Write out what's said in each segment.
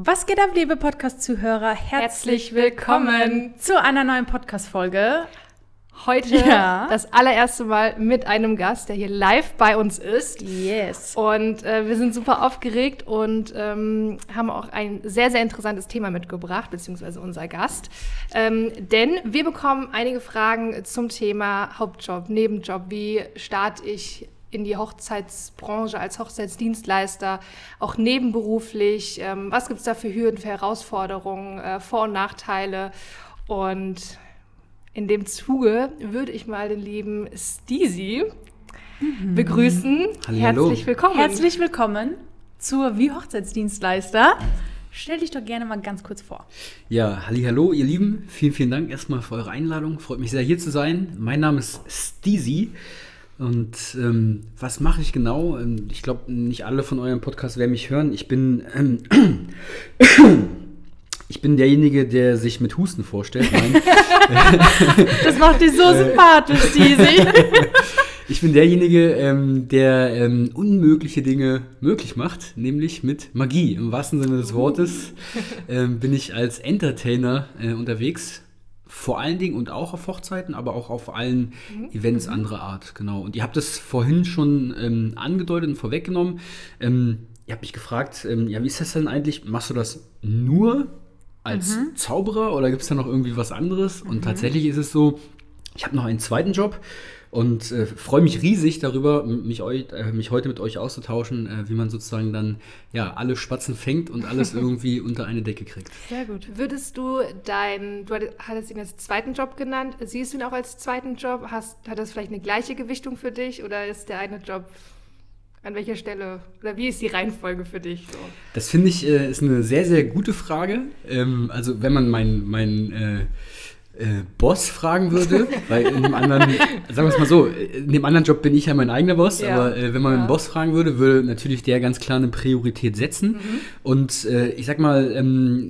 Was geht ab, liebe Podcast-Zuhörer? Herzlich willkommen zu einer neuen Podcast-Folge. Heute ja. das allererste Mal mit einem Gast, der hier live bei uns ist. Yes. Und äh, wir sind super aufgeregt und ähm, haben auch ein sehr, sehr interessantes Thema mitgebracht, beziehungsweise unser Gast. Ähm, denn wir bekommen einige Fragen zum Thema Hauptjob, Nebenjob. Wie starte ich in die Hochzeitsbranche als Hochzeitsdienstleister, auch nebenberuflich? Ähm, was gibt es da für Hürden, für Herausforderungen, äh, Vor- und Nachteile? Und in dem Zuge würde ich mal den lieben Steezy mhm. begrüßen. Hallo. Herzlich willkommen. Herzlich willkommen zur Wie Hochzeitsdienstleister. Stell dich doch gerne mal ganz kurz vor. Ja, hallo, ihr Lieben. Vielen, vielen Dank erstmal für eure Einladung. Freut mich sehr, hier zu sein. Mein Name ist Steezy. Und ähm, was mache ich genau? Ähm, ich glaube, nicht alle von eurem Podcast werden mich hören. Ich bin ähm, Ich bin derjenige, der sich mit Husten vorstellt. Das macht dich so äh, sympathisch, Disi. ich bin derjenige, ähm, der ähm, unmögliche Dinge möglich macht, nämlich mit Magie. Im wahrsten Sinne des Wortes ähm, bin ich als Entertainer äh, unterwegs. Vor allen Dingen und auch auf Hochzeiten, aber auch auf allen mhm. Events mhm. anderer Art, genau. Und ihr habt es vorhin schon ähm, angedeutet und vorweggenommen. Ähm, ihr habt mich gefragt, ähm, ja, wie ist das denn eigentlich? Machst du das nur als mhm. Zauberer oder gibt es da noch irgendwie was anderes? Und mhm. tatsächlich ist es so, ich habe noch einen zweiten Job und äh, freue mich riesig darüber, mich, euch, äh, mich heute mit euch auszutauschen, äh, wie man sozusagen dann ja alle Spatzen fängt und alles irgendwie unter eine Decke kriegt. Sehr gut. Würdest du dein, du hattest ihn als zweiten Job genannt, siehst du ihn auch als zweiten Job? Hast, hat das vielleicht eine gleiche Gewichtung für dich oder ist der eine Job an welcher Stelle oder wie ist die Reihenfolge für dich? So? Das finde ich äh, ist eine sehr, sehr gute Frage. Ähm, also wenn man meinen mein, äh, Boss fragen würde, weil in dem anderen, sagen wir es mal so, in dem anderen Job bin ich ja mein eigener Boss, ja. aber äh, wenn man ja. einen Boss fragen würde, würde natürlich der ganz klar eine Priorität setzen. Mhm. Und äh, ich sag mal, ähm,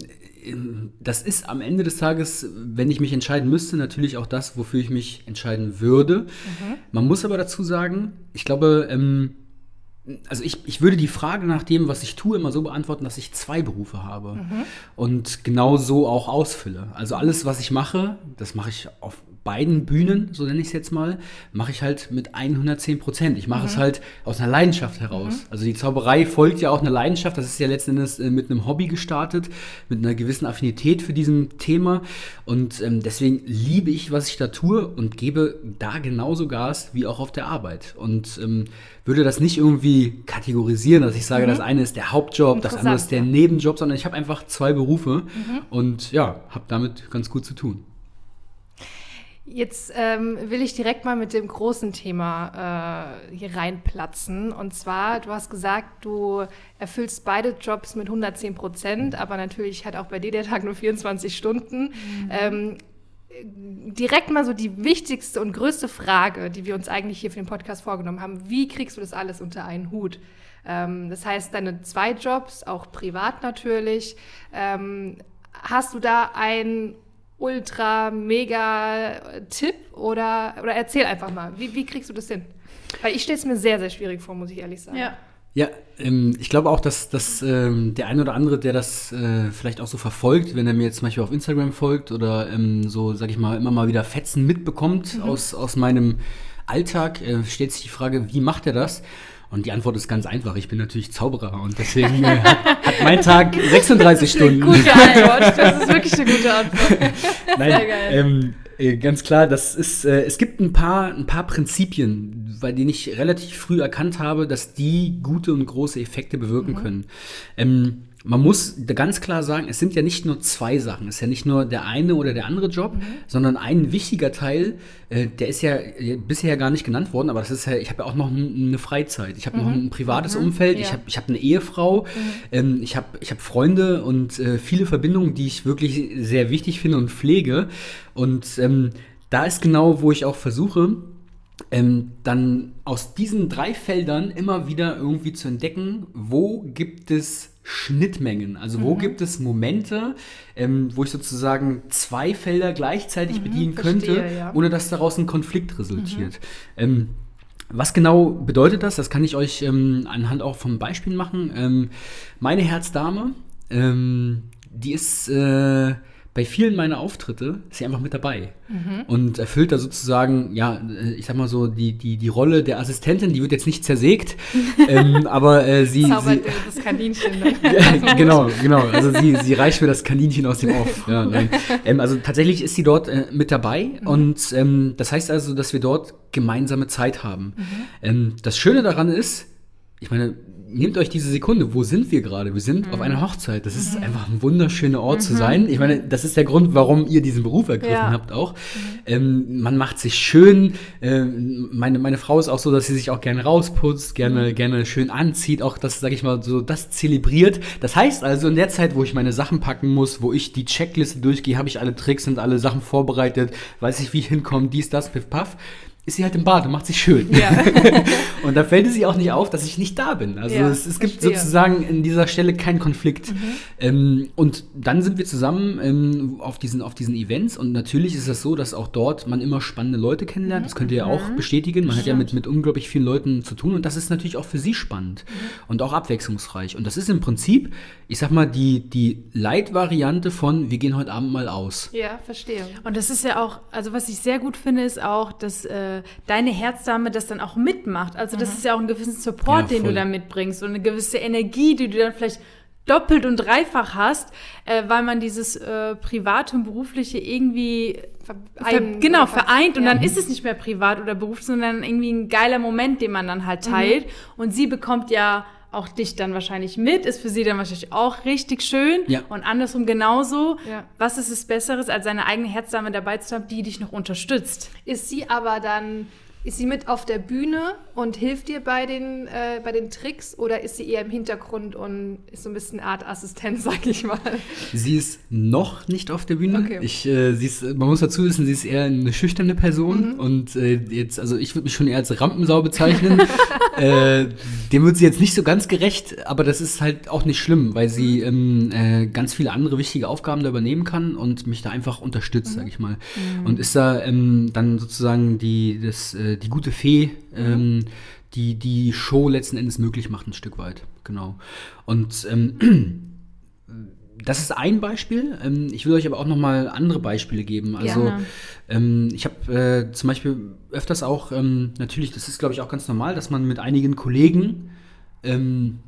das ist am Ende des Tages, wenn ich mich entscheiden müsste, natürlich auch das, wofür ich mich entscheiden würde. Mhm. Man muss aber dazu sagen, ich glaube, ähm, also ich, ich würde die Frage nach dem, was ich tue, immer so beantworten, dass ich zwei Berufe habe mhm. und genau so auch ausfülle. Also alles, was ich mache, das mache ich auf beiden Bühnen, so nenne ich es jetzt mal, mache ich halt mit 110 Prozent. Ich mache mhm. es halt aus einer Leidenschaft heraus. Mhm. Also die Zauberei folgt ja auch einer Leidenschaft. Das ist ja letzten Endes äh, mit einem Hobby gestartet, mit einer gewissen Affinität für diesem Thema. Und ähm, deswegen liebe ich, was ich da tue und gebe da genauso Gas wie auch auf der Arbeit. Und ähm, würde das nicht irgendwie kategorisieren, dass ich sage, mhm. das eine ist der Hauptjob, das andere ist der Nebenjob, sondern ich habe einfach zwei Berufe mhm. und ja, habe damit ganz gut zu tun. Jetzt ähm, will ich direkt mal mit dem großen Thema äh, hier reinplatzen. Und zwar, du hast gesagt, du erfüllst beide Jobs mit 110 Prozent, aber natürlich hat auch bei dir der Tag nur 24 Stunden. Mhm. Ähm, direkt mal so die wichtigste und größte Frage, die wir uns eigentlich hier für den Podcast vorgenommen haben. Wie kriegst du das alles unter einen Hut? Ähm, das heißt, deine zwei Jobs, auch privat natürlich. Ähm, hast du da ein ultra mega Tipp oder, oder erzähl einfach mal, wie, wie kriegst du das hin? Weil ich stelle es mir sehr, sehr schwierig vor, muss ich ehrlich sagen. Ja. Ja, ähm, ich glaube auch, dass, dass ähm, der eine oder andere, der das äh, vielleicht auch so verfolgt, wenn er mir jetzt zum Beispiel auf Instagram folgt oder ähm, so, sag ich mal, immer mal wieder Fetzen mitbekommt mhm. aus, aus meinem Alltag, äh, stellt sich die Frage, wie macht er das? Und die Antwort ist ganz einfach. Ich bin natürlich Zauberer und deswegen äh, hat, hat, mein Tag 36 Stunden. Gute Antwort. Das ist wirklich eine gute Antwort. Nein, Sehr geil. Ähm, äh, ganz klar, das ist, äh, es gibt ein paar, ein paar Prinzipien, bei denen ich relativ früh erkannt habe, dass die gute und große Effekte bewirken mhm. können. Ähm, man muss ganz klar sagen, es sind ja nicht nur zwei Sachen. Es ist ja nicht nur der eine oder der andere Job, mhm. sondern ein wichtiger Teil, äh, der ist ja äh, bisher gar nicht genannt worden, aber das ist ja, ich habe ja auch noch eine Freizeit. Ich habe mhm. noch ein privates mhm. Umfeld, ja. ich habe ich hab eine Ehefrau, mhm. ähm, ich habe ich hab Freunde und äh, viele Verbindungen, die ich wirklich sehr wichtig finde und pflege. Und ähm, da ist genau, wo ich auch versuche, ähm, dann aus diesen drei Feldern immer wieder irgendwie zu entdecken, wo gibt es Schnittmengen. Also wo mhm. gibt es Momente, ähm, wo ich sozusagen zwei Felder gleichzeitig mhm, bedienen verstehe, könnte, ja. ohne dass daraus ein Konflikt resultiert. Mhm. Ähm, was genau bedeutet das? Das kann ich euch ähm, anhand auch von Beispielen machen. Ähm, meine Herzdame ähm, die ist äh, bei vielen meiner Auftritte ist sie einfach mit dabei und erfüllt da sozusagen, ja, äh, ich sag mal so, die, die, die Rolle der Assistentin, die wird jetzt nicht zersägt, ähm, aber äh, sie, sie Zaubert das Kaninchen. Ne? genau, genau. Also sie, sie reicht mir das Kaninchen aus dem Off. Ja. Ähm, also tatsächlich ist sie dort äh, mit dabei und ähm, das heißt also, dass wir dort gemeinsame Zeit haben. Ähm, das Schöne daran ist, ich meine, nehmt euch diese Sekunde, wo sind wir gerade? Wir sind auf einer Hochzeit. Das ist einfach ein wunderschöner Ort zu sein. Ich meine, das ist der Grund, warum ihr diesen Beruf ergriffen Ja. habt auch. Ähm, man macht sich schön. Ähm, meine, meine Frau ist auch so, dass sie sich auch gerne rausputzt, gerne, gerne schön anzieht, auch das, sag ich mal, so das zelebriert. Das heißt also, in der Zeit, wo ich meine Sachen packen muss, wo ich die Checkliste durchgehe, habe ich alle Tricks und alle Sachen vorbereitet, weiß ich, wie ich hinkomme, dies, das, piff, paff, ist sie halt im Bad und macht sich schön. Ja. Und da fällt es ihr auch nicht auf, dass ich nicht da bin. Also Ja, es, es gibt verstehe. sozusagen in dieser Stelle keinen Konflikt. Mhm. Ähm, und dann sind wir zusammen ähm, auf, diesen, auf diesen Events und natürlich ist es so, dass auch dort man immer spannende Leute kennenlernt. Das könnt ihr ja Mhm. auch bestätigen. Man hat ja mit, mit unglaublich vielen Leuten zu tun und das ist natürlich auch für sie spannend Mhm. und auch abwechslungsreich. Und das ist im Prinzip, ich sag mal, die, die Light-Variante von wir gehen heute Abend mal aus. ja, verstehe. Und das ist ja auch, also was ich sehr gut finde, ist auch, dass äh, deine Herzdame das dann auch mitmacht. Also das ist ja auch ein gewissen Support, Ja, den du da mitbringst und eine gewisse Energie, die du dann vielleicht doppelt und dreifach hast, äh, weil man dieses äh, private und berufliche irgendwie ver Ein- genau ver- vereint und ja. dann ist es nicht mehr privat oder beruflich, sondern irgendwie ein geiler Moment, den man dann halt teilt. Und sie bekommt ja auch dich dann wahrscheinlich mit, ist für sie dann wahrscheinlich auch richtig schön Ja. und andersrum genauso. Ja. Was ist es Besseres, als seine eigene Herzdame dabei zu haben, die dich noch unterstützt? Ist sie aber dann, ist sie mit auf der Bühne und hilft dir bei den, äh, bei den Tricks oder ist sie eher im Hintergrund und ist so ein bisschen Art Assistent, sag ich mal? Sie ist noch nicht auf der Bühne. Okay. Ich, äh, sie ist, man muss dazu wissen, sie ist eher eine schüchterne Person und äh, jetzt, also ich würde mich schon eher als Rampensau bezeichnen. äh, dem wird sie jetzt nicht so ganz gerecht, aber das ist halt auch nicht schlimm, weil sie ähm, äh, ganz viele andere wichtige Aufgaben da übernehmen kann und mich da einfach unterstützt, sag ich mal. Und ist da ähm, dann sozusagen die, das, äh, die gute Fee, ähm, die die Show letzten Endes möglich macht, ein Stück weit. Genau. Und ähm, das ist ein Beispiel. Ähm, ich will euch aber auch noch mal andere Beispiele geben. Also Gerne. ähm, ich habe äh, zum Beispiel öfters auch ähm, natürlich, das ist glaube ich auch ganz normal, dass man mit einigen Kollegen ähm,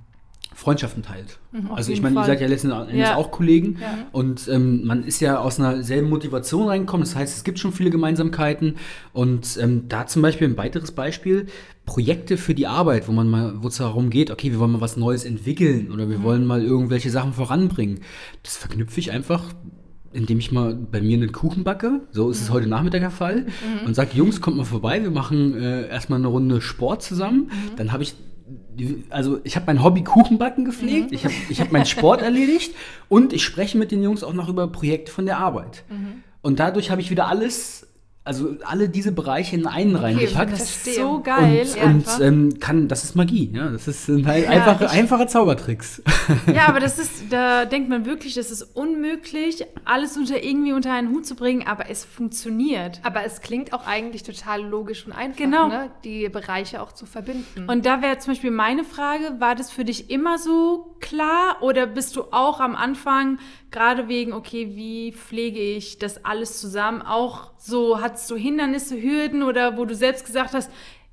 Freundschaften teilt. auf also ich meine, ihr seid ja letzten Endes Ja. auch Kollegen Ja. und ähm, man ist ja aus einer selben Motivation reingekommen. Das heißt, es gibt schon viele Gemeinsamkeiten und ähm, da zum Beispiel ein weiteres Beispiel Projekte für die Arbeit, wo man mal, wo es darum geht, okay, wir wollen mal was Neues entwickeln oder wir wollen mal irgendwelche Sachen voranbringen. Das verknüpfe ich einfach indem ich mal bei mir einen Kuchen backe, so ist es heute Nachmittag der Fall, und sage, Jungs, kommt mal vorbei, wir machen äh, erstmal eine Runde Sport zusammen. Dann habe ich, also ich habe mein Hobby Kuchenbacken gepflegt, ich habe ich hab meinen Sport erledigt und ich spreche mit den Jungs auch noch über Projekte von der Arbeit. Und dadurch habe ich wieder alles, also alle diese Bereiche in einen reingepackt. Das ist so geil. und, ja. und ähm, kann, das ist Magie, ja. Das ist, sind halt Ja, einfache, ich- einfache Zaubertricks. Ja, aber das ist, da denkt man wirklich, das ist unmöglich, alles unter irgendwie unter einen Hut zu bringen, aber es funktioniert. Aber es klingt auch eigentlich total logisch und einfach, Genau. ne? die Bereiche auch zu verbinden. Und da wäre zum Beispiel meine Frage, war das für dich immer so klar oder bist du auch am Anfang, gerade wegen, okay, wie pflege ich das alles zusammen, auch so, hattest du Hindernisse, Hürden oder wo du selbst gesagt hast,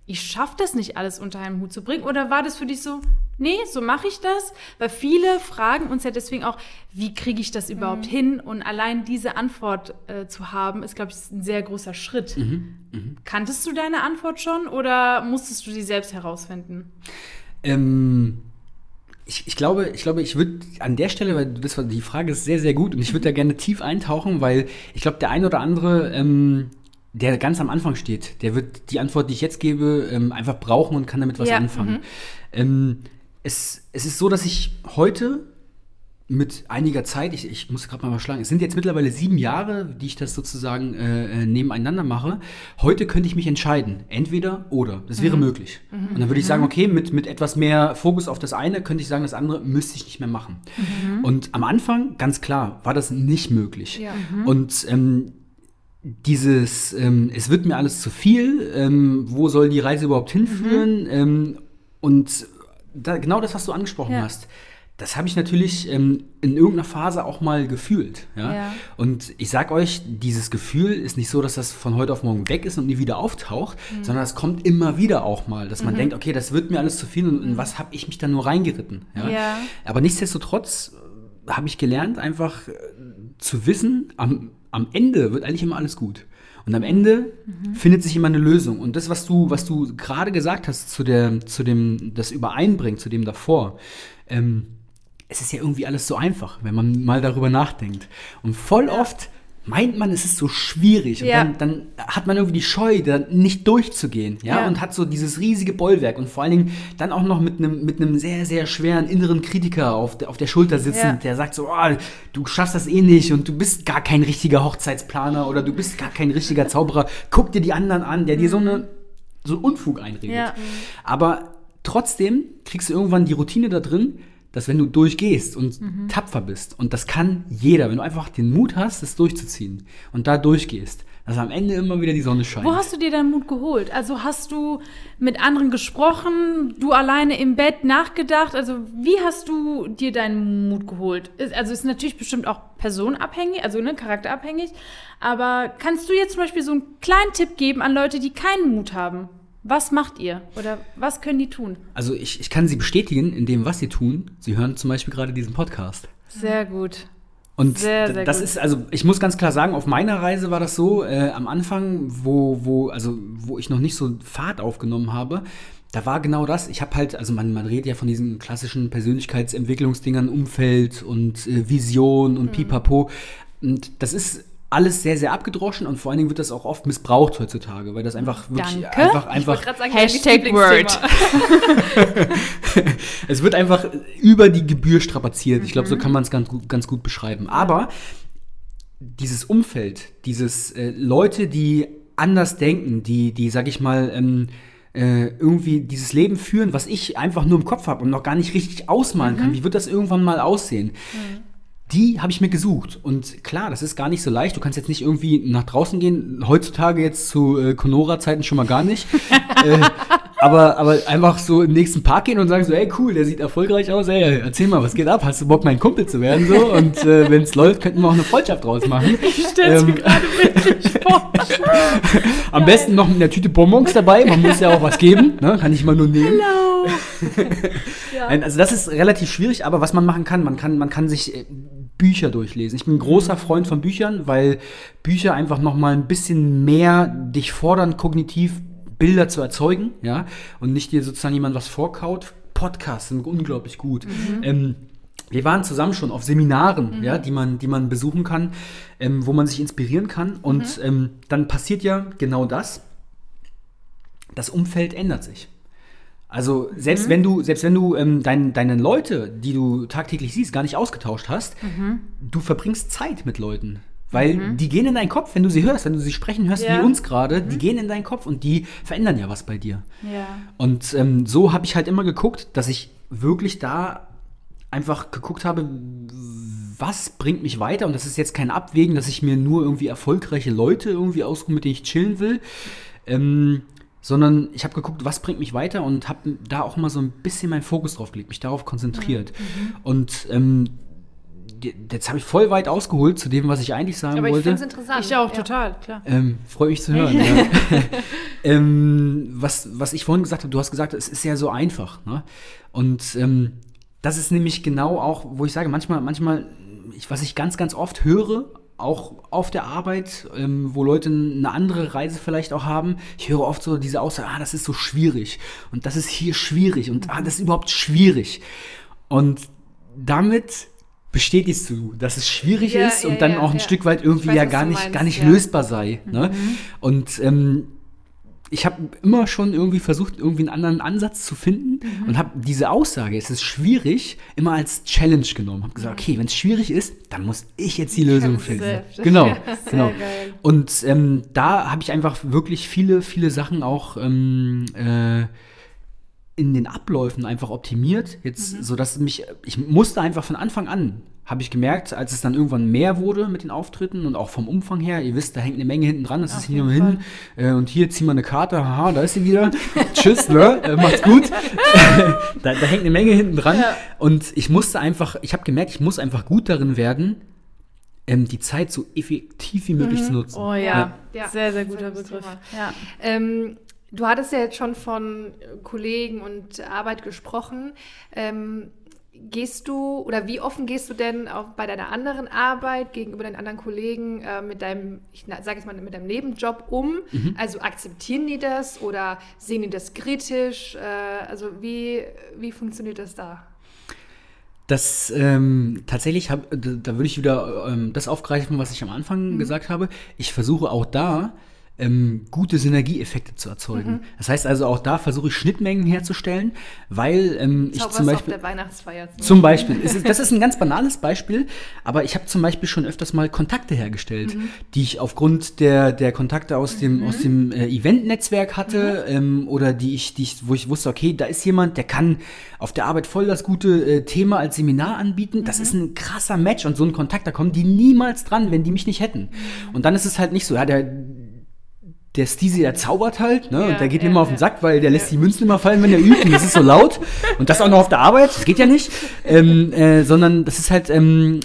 ich schaffe das nicht alles unter einen Hut zu bringen? Oder war das für dich so, nee, so mache ich das? Weil viele fragen uns ja deswegen auch, wie kriege ich das überhaupt hin? Und allein diese Antwort äh, zu haben, ist, glaube ich, ein sehr großer Schritt. Kanntest du deine Antwort schon oder musstest du sie selbst herausfinden? Ähm, ich, ich glaube, ich glaube, ich würde an der Stelle, weil das war, die Frage ist sehr, sehr gut und ich würde da gerne tief eintauchen, weil ich glaube, der ein oder andere, ähm, der ganz am Anfang steht, der wird die Antwort, die ich jetzt gebe, ähm, einfach brauchen und kann damit was Ja, anfangen. Ähm, es, es ist so, dass ich heute mit einiger Zeit, ich, ich muss gerade mal mal schlagen, es sind jetzt mittlerweile sieben Jahre, die ich das sozusagen äh, äh, nebeneinander mache. Heute könnte ich mich entscheiden, entweder oder. Das wäre möglich. Und dann würde ich sagen, okay, mit, mit etwas mehr Fokus auf das eine könnte ich sagen, das andere müsste ich nicht mehr machen. Und am Anfang, ganz klar, war das nicht möglich. Ja. Und ähm, dieses, ähm, es wird mir alles zu viel, ähm, wo soll die Reise überhaupt hinführen? Ähm, und da, genau das, was du angesprochen Ja. hast, das habe ich natürlich ähm, in irgendeiner Phase auch mal gefühlt. Ja? Ja. Und ich sag euch, dieses Gefühl ist nicht so, dass das von heute auf morgen weg ist und nie wieder auftaucht, sondern es kommt immer wieder auch mal, dass man denkt, okay, das wird mir alles zu viel und in was habe ich mich da nur reingeritten. Ja? Ja. Aber nichtsdestotrotz äh, habe ich gelernt, einfach äh, zu wissen, am, am Ende wird eigentlich immer alles gut. Und am Ende findet sich immer eine Lösung. Und das, was du, was du gerade gesagt hast, zu, der, zu dem, das Übereinbringen, zu dem davor, ähm, es ist ja irgendwie alles so einfach, wenn man mal darüber nachdenkt. Und voll oft meint man, es ist so schwierig. Und Ja. dann, dann hat man irgendwie die Scheu, da nicht durchzugehen. Ja? Ja. Und hat so dieses riesige Bollwerk. Und vor allen Dingen dann auch noch mit einem mit einem sehr, sehr schweren inneren Kritiker auf, der- auf der Schulter sitzend, Ja. der sagt so, oh, du schaffst das eh nicht und du bist gar kein richtiger Hochzeitsplaner oder du bist gar kein richtiger Zauberer. Guck dir die anderen an, der dir so eine so Unfug einredet. Aber trotzdem kriegst du irgendwann die Routine da drin, dass wenn du durchgehst und Mhm. tapfer bist, und das kann jeder, wenn du einfach den Mut hast, das durchzuziehen und da durchgehst, dass am Ende immer wieder die Sonne scheint. Wo hast du dir deinen Mut geholt? Also hast du mit anderen gesprochen, du alleine im Bett nachgedacht? Also wie hast du dir deinen Mut geholt? Also ist natürlich bestimmt auch personenabhängig, also ne, charakterabhängig. Aber kannst du jetzt zum Beispiel so einen kleinen Tipp geben an Leute, die keinen Mut haben? Was macht ihr? Oder was können die tun? Also ich, ich kann sie bestätigen in dem, was sie tun. Sie hören zum Beispiel gerade diesen Podcast. Sehr gut. Und Sehr, sehr das gut. ist, also ich muss ganz klar sagen, auf meiner Reise war das so, äh, am Anfang, wo, wo, also wo ich noch nicht so Fahrt aufgenommen habe, da war genau das. Ich habe halt, also man, man redet ja von diesen klassischen Persönlichkeitsentwicklungsdingern, Umfeld und äh, Vision Mhm. und Pipapo. Und das ist alles sehr, sehr abgedroschen und vor allen Dingen wird das auch oft missbraucht heutzutage, weil das einfach wirklich Danke. einfach, Ich einfach wollte gerade sagen, Hashtag Lieblingsthema. es wird einfach über die Gebühr strapaziert. Ich glaube, so kann man es ganz gut, ganz gut beschreiben. Aber dieses Umfeld, dieses äh, Leute, die anders denken, die, die, sag ich mal, ähm, äh, irgendwie dieses Leben führen, was ich einfach nur im Kopf habe und noch gar nicht richtig ausmalen kann. Wie wird das irgendwann mal aussehen? Die habe ich mir gesucht. Und klar, das ist gar nicht so leicht. Du kannst jetzt nicht irgendwie nach draußen gehen. Heutzutage jetzt zu äh, Conora-Zeiten schon mal gar nicht. äh, aber, aber einfach so im nächsten Park gehen und sagen so, ey cool, der sieht erfolgreich aus, ey, erzähl mal, was geht ab? Hast du Bock, mein Kumpel zu werden? So? Und äh, wenn es läuft, könnten wir auch eine Freundschaft draus machen. Stell's mir Ähm, gerade wirklich vor. Am besten noch mit einer Tüte Bonbons dabei. Man muss ja auch was geben. Ne? Kann ich mal nur nehmen. Hello. Nein, Also das ist relativ schwierig, aber was man machen kann, man kann, man kann sich äh, Bücher durchlesen. Ich bin ein großer Freund von Büchern, weil Bücher einfach noch mal ein bisschen mehr dich fordern, kognitiv Bilder zu erzeugen, ja, und nicht dir sozusagen jemand was vorkaut. Podcasts sind unglaublich gut. Ähm, wir waren zusammen schon auf Seminaren, ja, die man, die man besuchen kann, ähm, wo man sich inspirieren kann. Und ähm, dann passiert ja genau das. Das Umfeld ändert sich. Also selbst wenn du, selbst wenn du ähm, dein, deine Leute, die du tagtäglich siehst, gar nicht ausgetauscht hast, du verbringst Zeit mit Leuten. Weil die gehen in deinen Kopf, wenn du sie hörst, wenn du sie sprechen hörst, Ja. wie uns gerade, die gehen in deinen Kopf und die verändern ja was bei dir. Ja. Und ähm, so habe ich halt immer geguckt, dass ich wirklich da einfach geguckt habe, was bringt mich weiter. Und das ist jetzt kein Abwägen, dass ich mir nur irgendwie erfolgreiche Leute irgendwie aussuche, mit denen ich chillen will. Ähm, sondern ich habe geguckt, was bringt mich weiter und habe da auch mal so ein bisschen meinen Fokus drauf gelegt, mich darauf konzentriert. Und ähm, jetzt habe ich voll weit ausgeholt zu dem, was ich eigentlich sagen Aber ich wollte. finde es interessant. Ich auch, Ja. total, klar. Ähm, Freue mich zu hören. ja. ähm, was, was ich vorhin gesagt habe, du hast gesagt, es ist ja so einfach. Ne? Und ähm, das ist nämlich genau auch, wo ich sage, manchmal, manchmal, ich, was ich ganz, ganz oft höre, auch auf der Arbeit, ähm, wo Leute eine andere Reise vielleicht auch haben, ich höre oft so diese Aussage, ah, das ist so schwierig und das ist hier schwierig und ah, das ist überhaupt schwierig. Und damit bestätigst du, dass es schwierig Ja, ist ja, und dann ja, auch ein. Stück weit irgendwie weiß, ja gar nicht, meinst, gar nicht lösbar sei. Ne? Und ähm, ich habe immer schon irgendwie versucht, irgendwie einen anderen Ansatz zu finden und habe diese Aussage, es ist schwierig, immer als Challenge genommen. Habe gesagt, okay, wenn es schwierig ist, dann muss ich jetzt die Lösung finden. selbst. Genau, Ja, genau. geil. Und ähm, da habe ich einfach wirklich viele, viele Sachen auch ähm, äh, in den Abläufen einfach optimiert, jetzt, so dass mich, ich musste einfach von Anfang an, habe ich gemerkt, als es dann irgendwann mehr wurde mit den Auftritten und auch vom Umfang her, ihr wisst, da hängt eine Menge hinten dran, das Auf ist hier nur hin äh, und hier ziehen wir eine Karte, haha, da ist sie wieder, tschüss, ne, äh, macht's gut. da, da hängt eine Menge hinten dran Ja. und ich musste einfach, ich habe gemerkt, ich muss einfach gut darin werden, ähm, die Zeit so effektiv wie möglich zu nutzen. Oh ja, Ja. Ja. sehr, sehr guter Begriff. Ja. Ähm, du hattest ja jetzt schon von Kollegen und Arbeit gesprochen. Ähm, gehst du oder wie offen gehst du denn auch bei deiner anderen Arbeit gegenüber deinen anderen Kollegen äh, mit deinem, ich sage jetzt mal, mit deinem Nebenjob um? Also akzeptieren die das oder sehen die das kritisch? Äh, also wie, wie funktioniert das da? Das ähm, tatsächlich, hab, da, da würde ich wieder ähm, das aufgreifen, was ich am Anfang gesagt habe. Ich versuche auch da ähm, gute Synergieeffekte zu erzeugen. Das heißt also auch da versuche ich Schnittmengen herzustellen, weil ähm, ich zum Beispiel auf der Weihnachtsfeier. zum Beispiel, es ist, das ist ein ganz banales Beispiel, aber ich habe zum Beispiel schon öfters mal Kontakte hergestellt, die ich aufgrund der, der Kontakte aus dem, aus dem äh, Event-Netzwerk hatte ähm, oder die ich, die ich, wo ich wusste, okay, da ist jemand, der kann auf der Arbeit voll das gute äh, Thema als Seminar anbieten. Das ist ein krasser Match und so ein Kontakt, da kommen die niemals dran, wenn die mich nicht hätten. Und dann ist es halt nicht so, ja, der der Steezy, der zaubert halt, ne? Ja, und der geht ja, immer auf den ja. Sack, weil der lässt die Münzen immer fallen, wenn er übt und das ist so laut. Und das auch noch auf der Arbeit, das geht ja nicht. Ähm, äh, sondern das ist halt, ähm,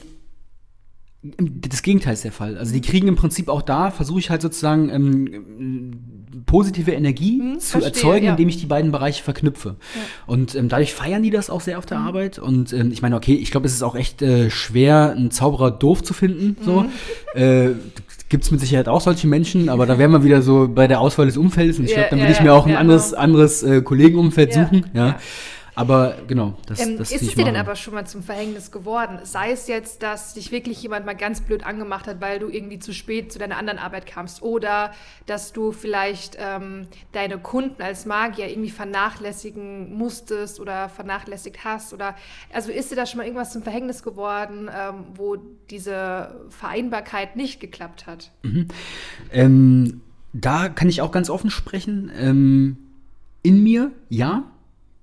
das Gegenteil ist der Fall. Also die kriegen im Prinzip auch da, versuche ich halt sozusagen ähm, positive Energie zu Hm, verstehe, erzeugen, ja. indem ich die beiden Bereiche verknüpfe. Und ähm, dadurch feiern die das auch sehr auf Mhm. der Arbeit. Und ähm, ich meine, okay, ich glaube, es ist auch echt äh, schwer, einen Zauberer doof zu finden. So. Mhm. Äh, Gibt es mit Sicherheit auch solche Menschen, aber da wären wir wieder so bei der Auswahl des Umfeldes. Und ich Ja, glaube, dann ja, würde ich mir auch ein anderes, anderes äh, Kollegenumfeld suchen. Ja. Aber genau, das, Ähm, das ist es dir denn aber schon mal zum Verhängnis geworden? Sei es jetzt, dass dich wirklich jemand mal ganz blöd angemacht hat, weil du irgendwie zu spät zu deiner anderen Arbeit kamst oder dass du vielleicht ähm, deine Kunden als Magier irgendwie vernachlässigen musstest oder vernachlässigt hast oder also ist dir da schon mal irgendwas zum Verhängnis geworden, ähm, wo diese Vereinbarkeit nicht geklappt hat? Ähm, da kann ich auch ganz offen sprechen. Ähm, in mir, ja.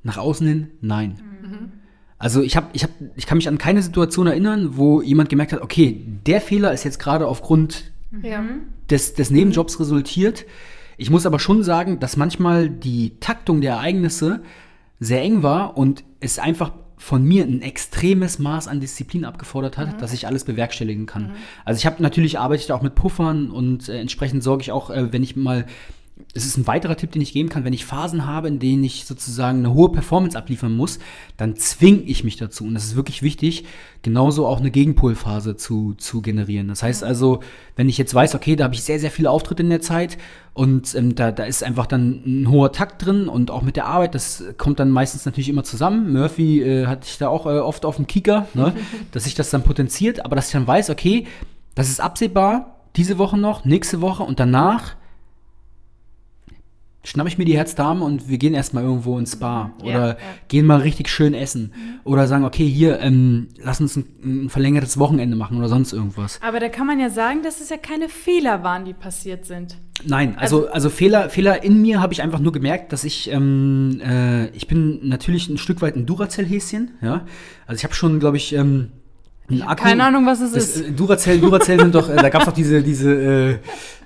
Nach außen hin, nein. Also ich, hab, ich, hab, ich kann mich an keine Situation erinnern, wo jemand gemerkt hat, okay, der Fehler ist jetzt gerade aufgrund Ja. des, des Nebenjobs resultiert. Ich muss aber schon sagen, dass manchmal die Taktung der Ereignisse sehr eng war und es einfach von mir ein extremes Maß an Disziplin abgefordert hat, dass ich alles bewerkstelligen kann. Also ich habe natürlich arbeite ich da auch mit Puffern und äh, entsprechend sorge ich auch, äh, wenn ich mal es ist ein weiterer Tipp, den ich geben kann, wenn ich Phasen habe, in denen ich sozusagen eine hohe Performance abliefern muss, dann zwinge ich mich dazu. Und das ist wirklich wichtig, genauso auch eine Gegenpolphase zu, zu generieren. Das heißt also, wenn ich jetzt weiß, okay, da habe ich sehr, sehr viele Auftritte in der Zeit und ähm, da, da ist einfach dann ein hoher Takt drin und auch mit der Arbeit, das kommt dann meistens natürlich immer zusammen. Murphy äh, hatte ich da auch äh, oft auf dem Kicker, ne, dass sich das dann potenziert, aber dass ich dann weiß, okay, das ist absehbar, diese Woche noch, nächste Woche und danach schnapp ich mir die Herzdame und wir gehen erstmal irgendwo ins Spa Ja, oder ja. gehen mal richtig schön essen oder sagen, okay, hier, ähm, lass uns ein, ein verlängertes Wochenende machen oder sonst irgendwas. Aber da kann man ja sagen, dass es ja keine Fehler waren, die passiert sind. Nein, also, also Fehler, Fehler in mir habe ich einfach nur gemerkt, dass ich, ähm, äh, ich bin natürlich ein Stück weit ein Duracell-Häschen, ja. Also ich habe schon, glaube ich, ähm, Akku. Keine Ahnung, was es das, ist. äh, Duracell, Duracell sind doch, äh, da gab es doch diese, diese, äh,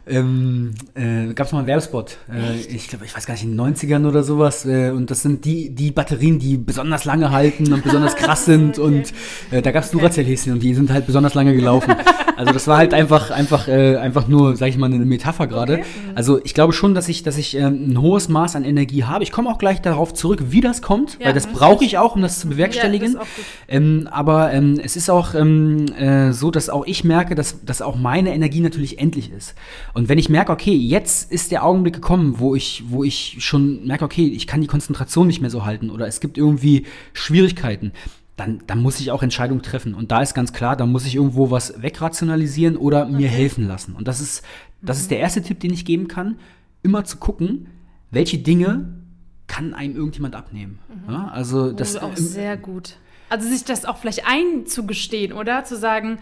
ähm, äh, gab es mal einen Werbespot. Äh, ich glaube, ich weiß gar nicht, in den 90ern oder sowas. Äh, und das sind die, die Batterien, die besonders lange halten und besonders krass sind. Und äh, da gab es Duracell-Häschen und die sind halt besonders lange gelaufen. Also das war halt einfach, einfach, äh, einfach nur, sag ich mal, eine Metapher gerade. Also ich glaube schon, dass ich, dass ich ähm, ein hohes Maß an Energie habe. Ich komme auch gleich darauf zurück, wie das kommt, Ja, weil das mhm. brauche ich auch, um das zu bewerkstelligen. Ja, das. Ähm, aber ähm, es ist auch ähm, äh, so, dass auch ich merke, dass, dass auch meine Energie natürlich endlich ist. Und wenn ich merke, okay, jetzt ist der Augenblick gekommen, wo ich, wo ich schon merke, okay, ich kann die Konzentration nicht mehr so halten oder es gibt irgendwie Schwierigkeiten, dann, dann muss ich auch Entscheidungen treffen. Und da ist ganz klar, da muss ich irgendwo was wegrationalisieren oder mir helfen lassen. Und das ist, das ist der erste Tipp, den ich geben kann, immer zu gucken, welche Dinge kann einem irgendjemand abnehmen. Ja, also das Das ist auch im- sehr gut. Also sich das auch vielleicht einzugestehen, oder? Zu sagen,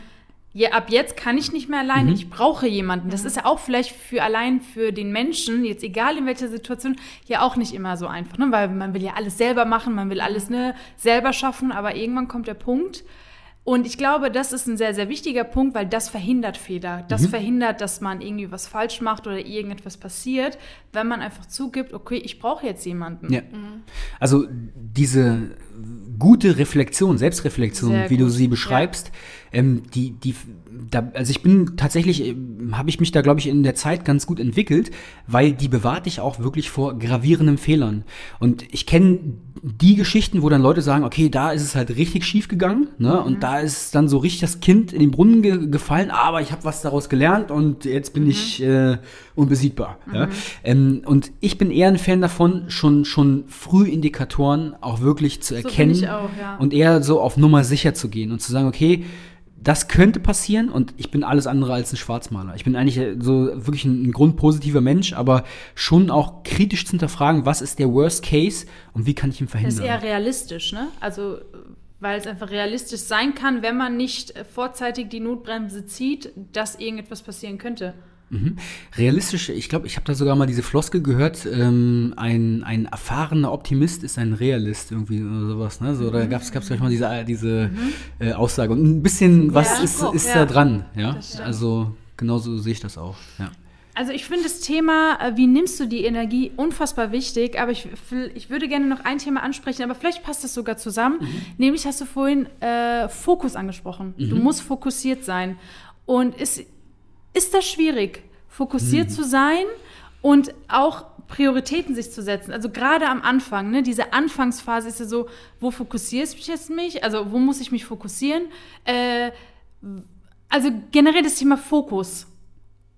ja, ab jetzt kann ich nicht mehr alleine, Mhm. ich brauche jemanden. Das ist ja auch vielleicht für allein für den Menschen, jetzt egal in welcher Situation, ja auch nicht immer so einfach, ne? Weil man will ja alles selber machen, man will alles ne, selber schaffen, aber irgendwann kommt der Punkt, Und ich glaube, das ist ein sehr, sehr wichtiger Punkt, weil das verhindert Fehler. Das Mhm. verhindert, dass man irgendwie was falsch macht oder irgendetwas passiert, wenn man einfach zugibt, okay, ich brauche jetzt jemanden. Ja. Also diese gute Reflexion, Selbstreflexion, Sehr wie du gut, sie beschreibst, ähm, die, die, da, also ich bin tatsächlich, ähm, habe ich mich da, glaube ich, in der Zeit ganz gut entwickelt, weil die bewahrt dich auch wirklich vor gravierenden Fehlern. Und ich kenne die Geschichten, wo dann Leute sagen, okay, da ist es halt richtig schief gegangen, ne? Und da ist dann so richtig das Kind in den Brunnen ge gefallen, aber ich habe was daraus gelernt und jetzt bin ich äh, unbesiegbar. Ja? Ähm, und ich bin eher ein Fan davon, schon, schon früh Indikatoren auch wirklich zu erkennen ich auch, ja. und eher so auf Nummer sicher zu gehen und zu sagen, okay, das könnte passieren und ich bin alles andere als ein Schwarzmaler. Ich bin eigentlich äh, so wirklich ein, ein grundpositiver Mensch, aber schon auch kritisch zu hinterfragen, was ist der Worst Case und wie kann ich ihn Das verhindern. ist eher realistisch, ne? Also, weil es einfach realistisch sein kann, wenn man nicht äh, vorzeitig die Notbremse zieht, dass irgendetwas passieren könnte. Realistisch, ich glaube, ich habe da sogar mal diese Floskel gehört, ähm, ein, ein erfahrener Optimist ist ein Realist irgendwie oder sowas. Ne? So, da gab es, glaube ich, mal diese, äh, diese äh, Aussage. Und ein bisschen was Ja, ist, Spruch, ist ja. da dran. Ja? Also genauso sehe ich das auch. Ja. Also ich finde das Thema, äh, wie nimmst du die Energie, unfassbar wichtig. Aber ich, ich würde gerne noch ein Thema ansprechen, aber vielleicht passt das sogar zusammen. Nämlich hast du vorhin äh, Fokus angesprochen. Du musst fokussiert sein. Und ist, ist das schwierig, fokussiert zu sein und auch Prioritäten sich zu setzen? Also gerade am Anfang, ne, diese Anfangsphase ist ja so, wo fokussierst ich jetzt mich? Also wo muss ich mich fokussieren? Äh, also generell das Thema Fokus.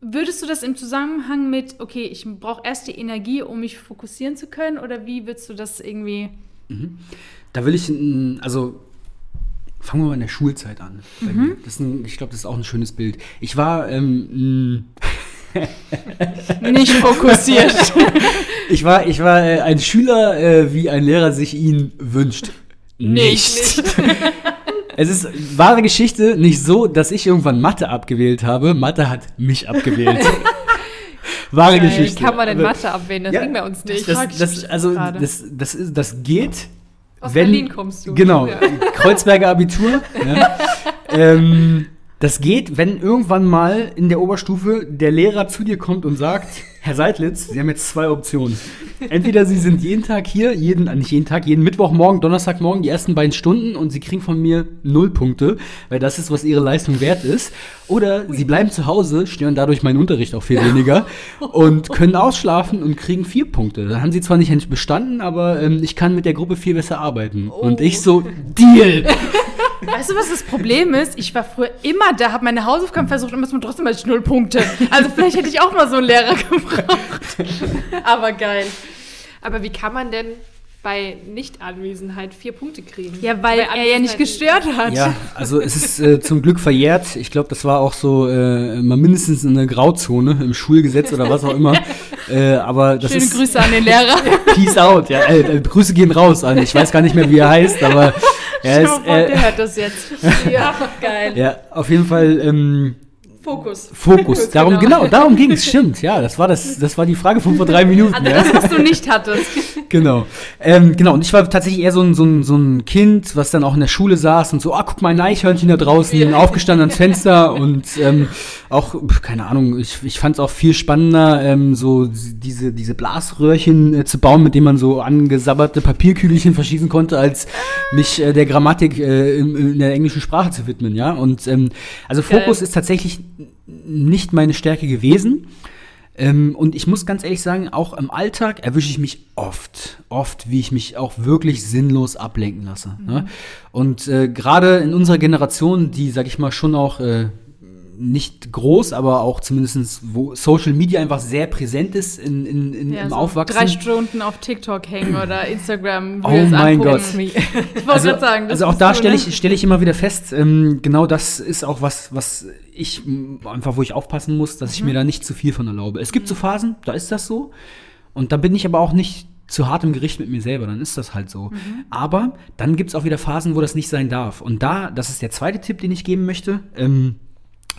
Würdest du das im Zusammenhang mit, okay, ich brauche erst die Energie, um mich fokussieren zu können? Oder wie würdest du das irgendwie. Da will ich, also fangen wir mal in der Schulzeit an. Mhm. Das ein, ich glaube, das ist auch ein schönes Bild. Ich war, ähm, Nicht fokussiert. ich war, ich war äh, ein Schüler, äh, wie ein Lehrer sich ihn wünscht. Nicht. Es ist wahre Geschichte, nicht so, dass ich irgendwann Mathe abgewählt habe. Mathe hat mich abgewählt. wahre Wie Geschichte. kann man denn Mathe abwählen? Das Ja, ging bei uns nicht. Das, ich das, mich also, das, das, ist, das geht. Aus wenn, Berlin kommst du. Genau, Ja. Kreuzberger Abitur. ja. ähm, das geht, wenn irgendwann mal in der Oberstufe der Lehrer zu dir kommt und sagt, Herr Seidlitz, Sie haben jetzt zwei Optionen. Entweder Sie sind jeden Tag hier, jeden, nicht jeden Tag, jeden Mittwochmorgen, Donnerstagmorgen, die ersten beiden Stunden und Sie kriegen von mir null Punkte, weil das ist, was Ihre Leistung wert ist. Oder Sie bleiben zu Hause, stören dadurch meinen Unterricht auch viel weniger und können ausschlafen und kriegen vier Punkte. Dann haben Sie zwar nicht bestanden, aber ähm, ich kann mit der Gruppe viel besser arbeiten. Und ich so, Deal! Weißt du, was das Problem ist? Ich war früher immer da, habe meine Hausaufgaben versucht und trotzdem hatte ich null Punkte. Also vielleicht hätte ich auch mal so einen Lehrer gebraucht. Aber geil. Aber wie kann man denn bei Nichtanwesenheit vier Punkte kriegen? Ja, weil er ja nicht gestört hat. Ja, also es ist äh, zum Glück verjährt. Ich glaube, das war auch so äh, mal mindestens eine Grauzone im Schulgesetz oder was auch immer. Äh, aber das Schöne ist Grüße an den Lehrer. Peace out. Ja, äh, äh, Grüße gehen raus an. Ich weiß gar nicht mehr, wie er heißt, aber er Stell dir mal vor, äh, der hört das jetzt. Ja, geil. ja, auf jeden Fall ähm, Fokus. Fokus. Darum Genau. genau, darum ging es. Stimmt. Ja, das war das. Das war die Frage von vor drei Minuten. Also ja. das, was du nicht hattest. Genau. Ähm, genau, und ich war tatsächlich eher so ein, so, ein, so ein Kind, was dann auch in der Schule saß und so, ah, guck mal, ein Eichhörnchen da draußen, aufgestanden ans Fenster und ähm, auch, keine Ahnung, ich, ich fand es auch viel spannender, ähm, so diese, diese Blasröhrchen äh, zu bauen, mit denen man so angesabberte Papierkügelchen verschießen konnte, als mich äh, der Grammatik äh, in, in der englischen Sprache zu widmen, ja. Und ähm, also Fokus ist tatsächlich nicht meine Stärke gewesen. Ähm, und ich muss ganz ehrlich sagen, auch im Alltag erwische ich mich oft, oft, wie ich mich auch wirklich sinnlos ablenken lasse. Ne? Und äh, gerade in unserer Generation, die, sag ich mal, schon auch äh, nicht groß, aber auch zumindest, wo Social Media einfach sehr präsent ist in, in, in, im so Aufwachsen. Drei Stunden auf TikTok hängen oder Instagram. Oh mein. Gott. Ich wollte Also, gerade sagen, das also auch da du, stelle ne? ich, stelle ich immer wieder fest, ähm, genau das ist auch was, was ich einfach, wo ich aufpassen muss, dass Mhm. ich mir da nicht zu viel von erlaube. Es gibt so Phasen, da ist das so. Und da bin ich aber auch nicht zu hart im Gericht mit mir selber, dann ist das halt so. Mhm. Aber dann gibt es auch wieder Phasen, wo das nicht sein darf. Und da, das ist der zweite Tipp, den ich geben möchte, ähm,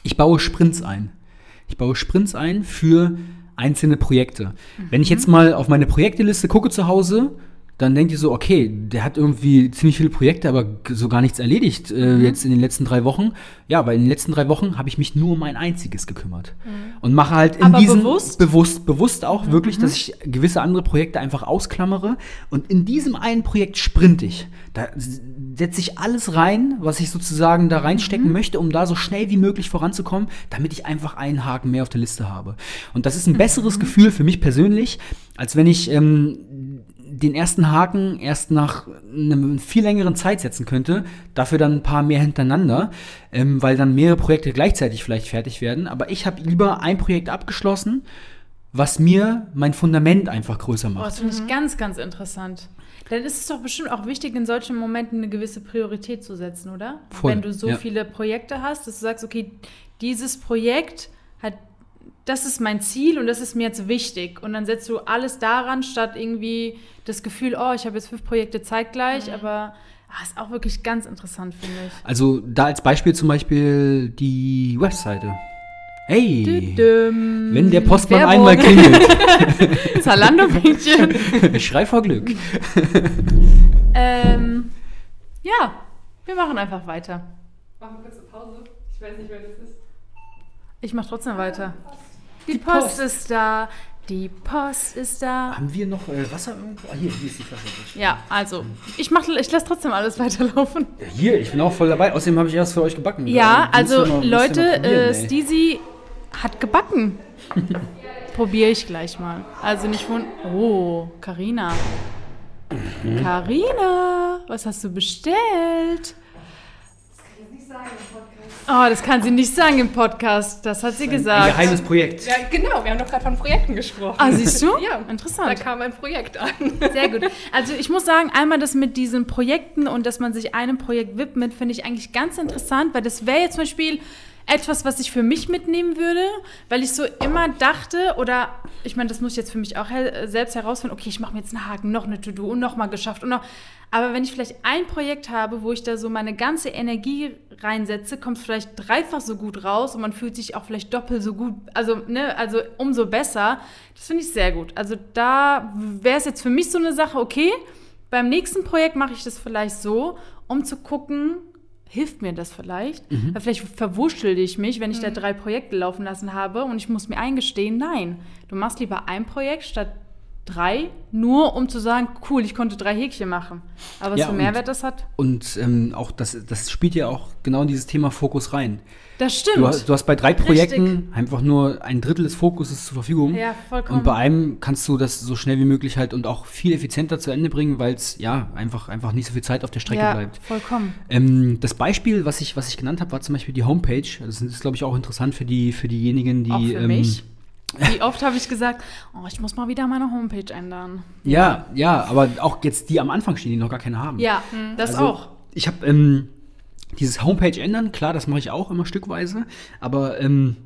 ich baue Sprints ein. Ich baue Sprints ein für einzelne Projekte. Wenn ich jetzt mal auf meine Projekteliste gucke zu Hause, dann denkt ihr so, okay, der hat irgendwie ziemlich viele Projekte, aber so gar nichts erledigt äh, jetzt in den letzten drei Wochen. Ja, aber in den letzten drei Wochen habe ich mich nur um ein einziges gekümmert. Und mache halt in Aber diesen bewusst? bewusst, bewusst auch wirklich, dass ich gewisse andere Projekte einfach ausklammere. Und in diesem einen Projekt sprinte ich. Da setze ich alles rein, was ich sozusagen da reinstecken möchte, um da so schnell wie möglich voranzukommen, damit ich einfach einen Haken mehr auf der Liste habe. Und das ist ein besseres Gefühl für mich persönlich, als wenn ich ähm, den ersten Haken erst nach einer viel längeren Zeit setzen könnte, dafür dann ein paar mehr hintereinander, ähm, weil dann mehrere Projekte gleichzeitig vielleicht fertig werden. Aber ich habe lieber ein Projekt abgeschlossen, was mir mein Fundament einfach größer Oh, macht. das finde ich ganz, ganz interessant. Dann ist es doch bestimmt auch wichtig, in solchen Momenten eine gewisse Priorität zu setzen, oder? Voll, Wenn du so ja. viele Projekte hast, dass du sagst, okay, dieses Projekt hat, das ist mein Ziel und das ist mir jetzt wichtig. Und dann setzt du alles daran, statt irgendwie das Gefühl, oh, ich habe jetzt fünf Projekte zeitgleich, aber ah, ist auch wirklich ganz interessant, finde ich. Also da als Beispiel zum Beispiel die Webseite. Hey, Düdüm. wenn der Postmann Werbung. einmal klingelt, Zalando-Mädchen. ich schrei vor Glück. ähm, ja, wir machen einfach weiter. Machen wir kurz eine Pause. Ich weiß nicht, wer das ist. Ich mache trotzdem weiter. Die Post ist da. Die Post ist da. Haben wir noch äh, Wasser irgendwo? Ah, hier, hier ist die Flasche. Ja, also, ich, mach, ich lasse trotzdem alles weiterlaufen. Ja, hier, ich bin auch voll dabei. Außerdem habe ich erst für euch gebacken. Ja, Also, also mal- Leute, äh. Steezy hat gebacken. Probiere ich gleich mal. Also nicht von. Oh, Karina. Mhm. Karina, was hast du bestellt? Oh, das kann sie nicht sagen im Podcast. Das hat sie Ein gesagt. geheimes Projekt. Ja, genau, wir haben doch gerade von Projekten gesprochen. Ah, siehst du? Ja, Da Interessant. kam ein Projekt an. Sehr gut. Also ich muss sagen, einmal das mit diesen Projekten und dass man sich einem Projekt widmet, finde ich eigentlich ganz interessant, weil das wäre jetzt zum Beispiel etwas, was ich für mich mitnehmen würde, weil ich so immer dachte, oder ich meine, das muss ich jetzt für mich auch selbst herausfinden, okay, ich mache mir jetzt einen Haken, noch eine To-Do und noch mal geschafft und noch. Aber wenn ich vielleicht ein Projekt habe, wo ich da so meine ganze Energie reinsetze, kommt es vielleicht dreifach so gut raus und man fühlt sich auch vielleicht doppelt so gut, also, ne, also umso besser. Das finde ich sehr gut. Also da wäre es jetzt für mich so eine Sache, okay, beim nächsten Projekt mache ich das vielleicht so, um zu gucken, hilft mir das vielleicht? Weil vielleicht verwurschtel ich mich, wenn ich da drei Projekte laufen lassen habe und ich muss mir eingestehen, nein, du machst lieber ein Projekt statt drei, nur um zu sagen, cool, ich konnte drei Häkchen machen. Aber was Ja, für und- Mehrwert das hat, Und ähm, auch das, das spielt ja auch genau in dieses Thema Fokus rein. das stimmt. Du hast, du hast bei drei Projekten einfach nur ein Drittel des Fokuses zur Verfügung. ja, vollkommen. Und bei einem kannst du das so schnell wie möglich halt und auch viel effizienter zu Ende bringen, weil es ja einfach, einfach nicht so viel Zeit auf der Strecke ja, bleibt. vollkommen. Ähm, das Beispiel, was ich, was ich genannt habe, war zum Beispiel die Homepage. Das ist, glaube ich, auch interessant für, die, für diejenigen, die. Auch für ähm, mich. Wie oft habe ich gesagt, oh, ich muss mal wieder meine Homepage ändern. Ja, ja, aber auch jetzt die am Anfang stehen, die noch gar keine haben. Ja, das Also, auch. Ich habe ähm, dieses Homepage ändern, klar, das mache ich auch immer stückweise, aber ähm,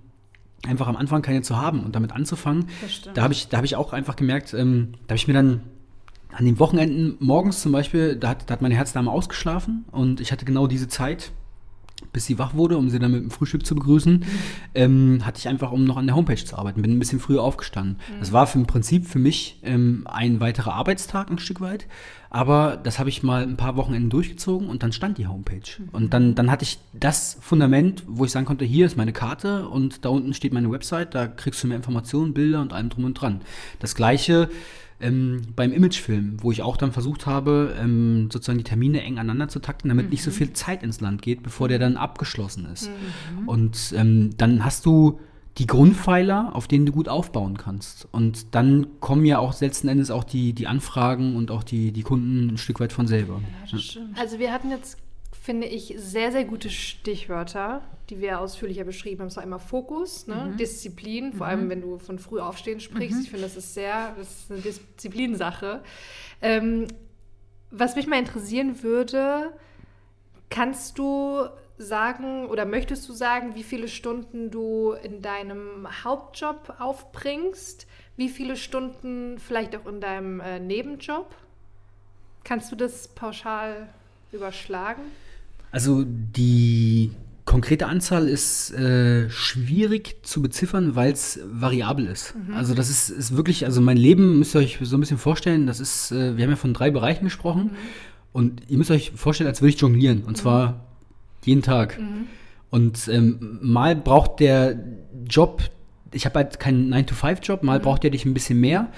einfach am Anfang keine zu haben und damit anzufangen, da habe ich, da hab ich auch einfach gemerkt, ähm, da habe ich mir dann an den Wochenenden morgens zum Beispiel, da hat, da hat meine Herzdame ausgeschlafen und ich hatte genau diese Zeit, bis sie wach wurde, um sie dann mit dem Frühstück zu begrüßen, ähm, hatte ich einfach, um noch an der Homepage zu arbeiten, bin ein bisschen früher aufgestanden. Das war für, im Prinzip für mich ähm, ein weiterer Arbeitstag ein Stück weit, aber das habe ich mal ein paar Wochenenden durchgezogen und dann stand die Homepage. Und dann, dann hatte ich das Fundament, wo ich sagen konnte, hier ist meine Karte und da unten steht meine Website, da kriegst du mehr Informationen, Bilder und allem drum und dran. Das gleiche ähm, beim Imagefilm, wo ich auch dann versucht habe, ähm, sozusagen die Termine eng aneinander zu takten, damit nicht so viel Zeit ins Land geht, bevor der dann abgeschlossen ist. Und ähm, dann hast du die Grundpfeiler, auf denen du gut aufbauen kannst. Und dann kommen ja auch letzten Endes auch die, die Anfragen und auch die, die Kunden ein Stück weit von selber. Das stimmt. Also wir hatten jetzt, finde ich, sehr, sehr gute Stichwörter, die wir ausführlicher beschrieben haben. Es war einmal Fokus, ne? Disziplin, vor allem wenn du von früh aufstehen sprichst. Ich finde, das ist sehr, das ist eine Disziplinsache. Ähm, was mich mal interessieren würde, kannst du sagen oder möchtest du sagen, wie viele Stunden du in deinem Hauptjob aufbringst? Wie viele Stunden vielleicht auch in deinem äh, Nebenjob? Kannst du das pauschal überschlagen? Also die konkrete Anzahl ist äh, schwierig zu beziffern, weil es variabel ist. Mhm. Also das ist, ist wirklich, also mein Leben müsst ihr euch so ein bisschen vorstellen, das ist, äh, wir haben ja von drei Bereichen gesprochen Mhm. und ihr müsst euch vorstellen, als würde ich jonglieren und zwar jeden Tag. Mhm. Und ähm, mal braucht der Job, ich habe halt keinen 9-to-5-Job, Mhm. mal braucht er dich ein bisschen mehr,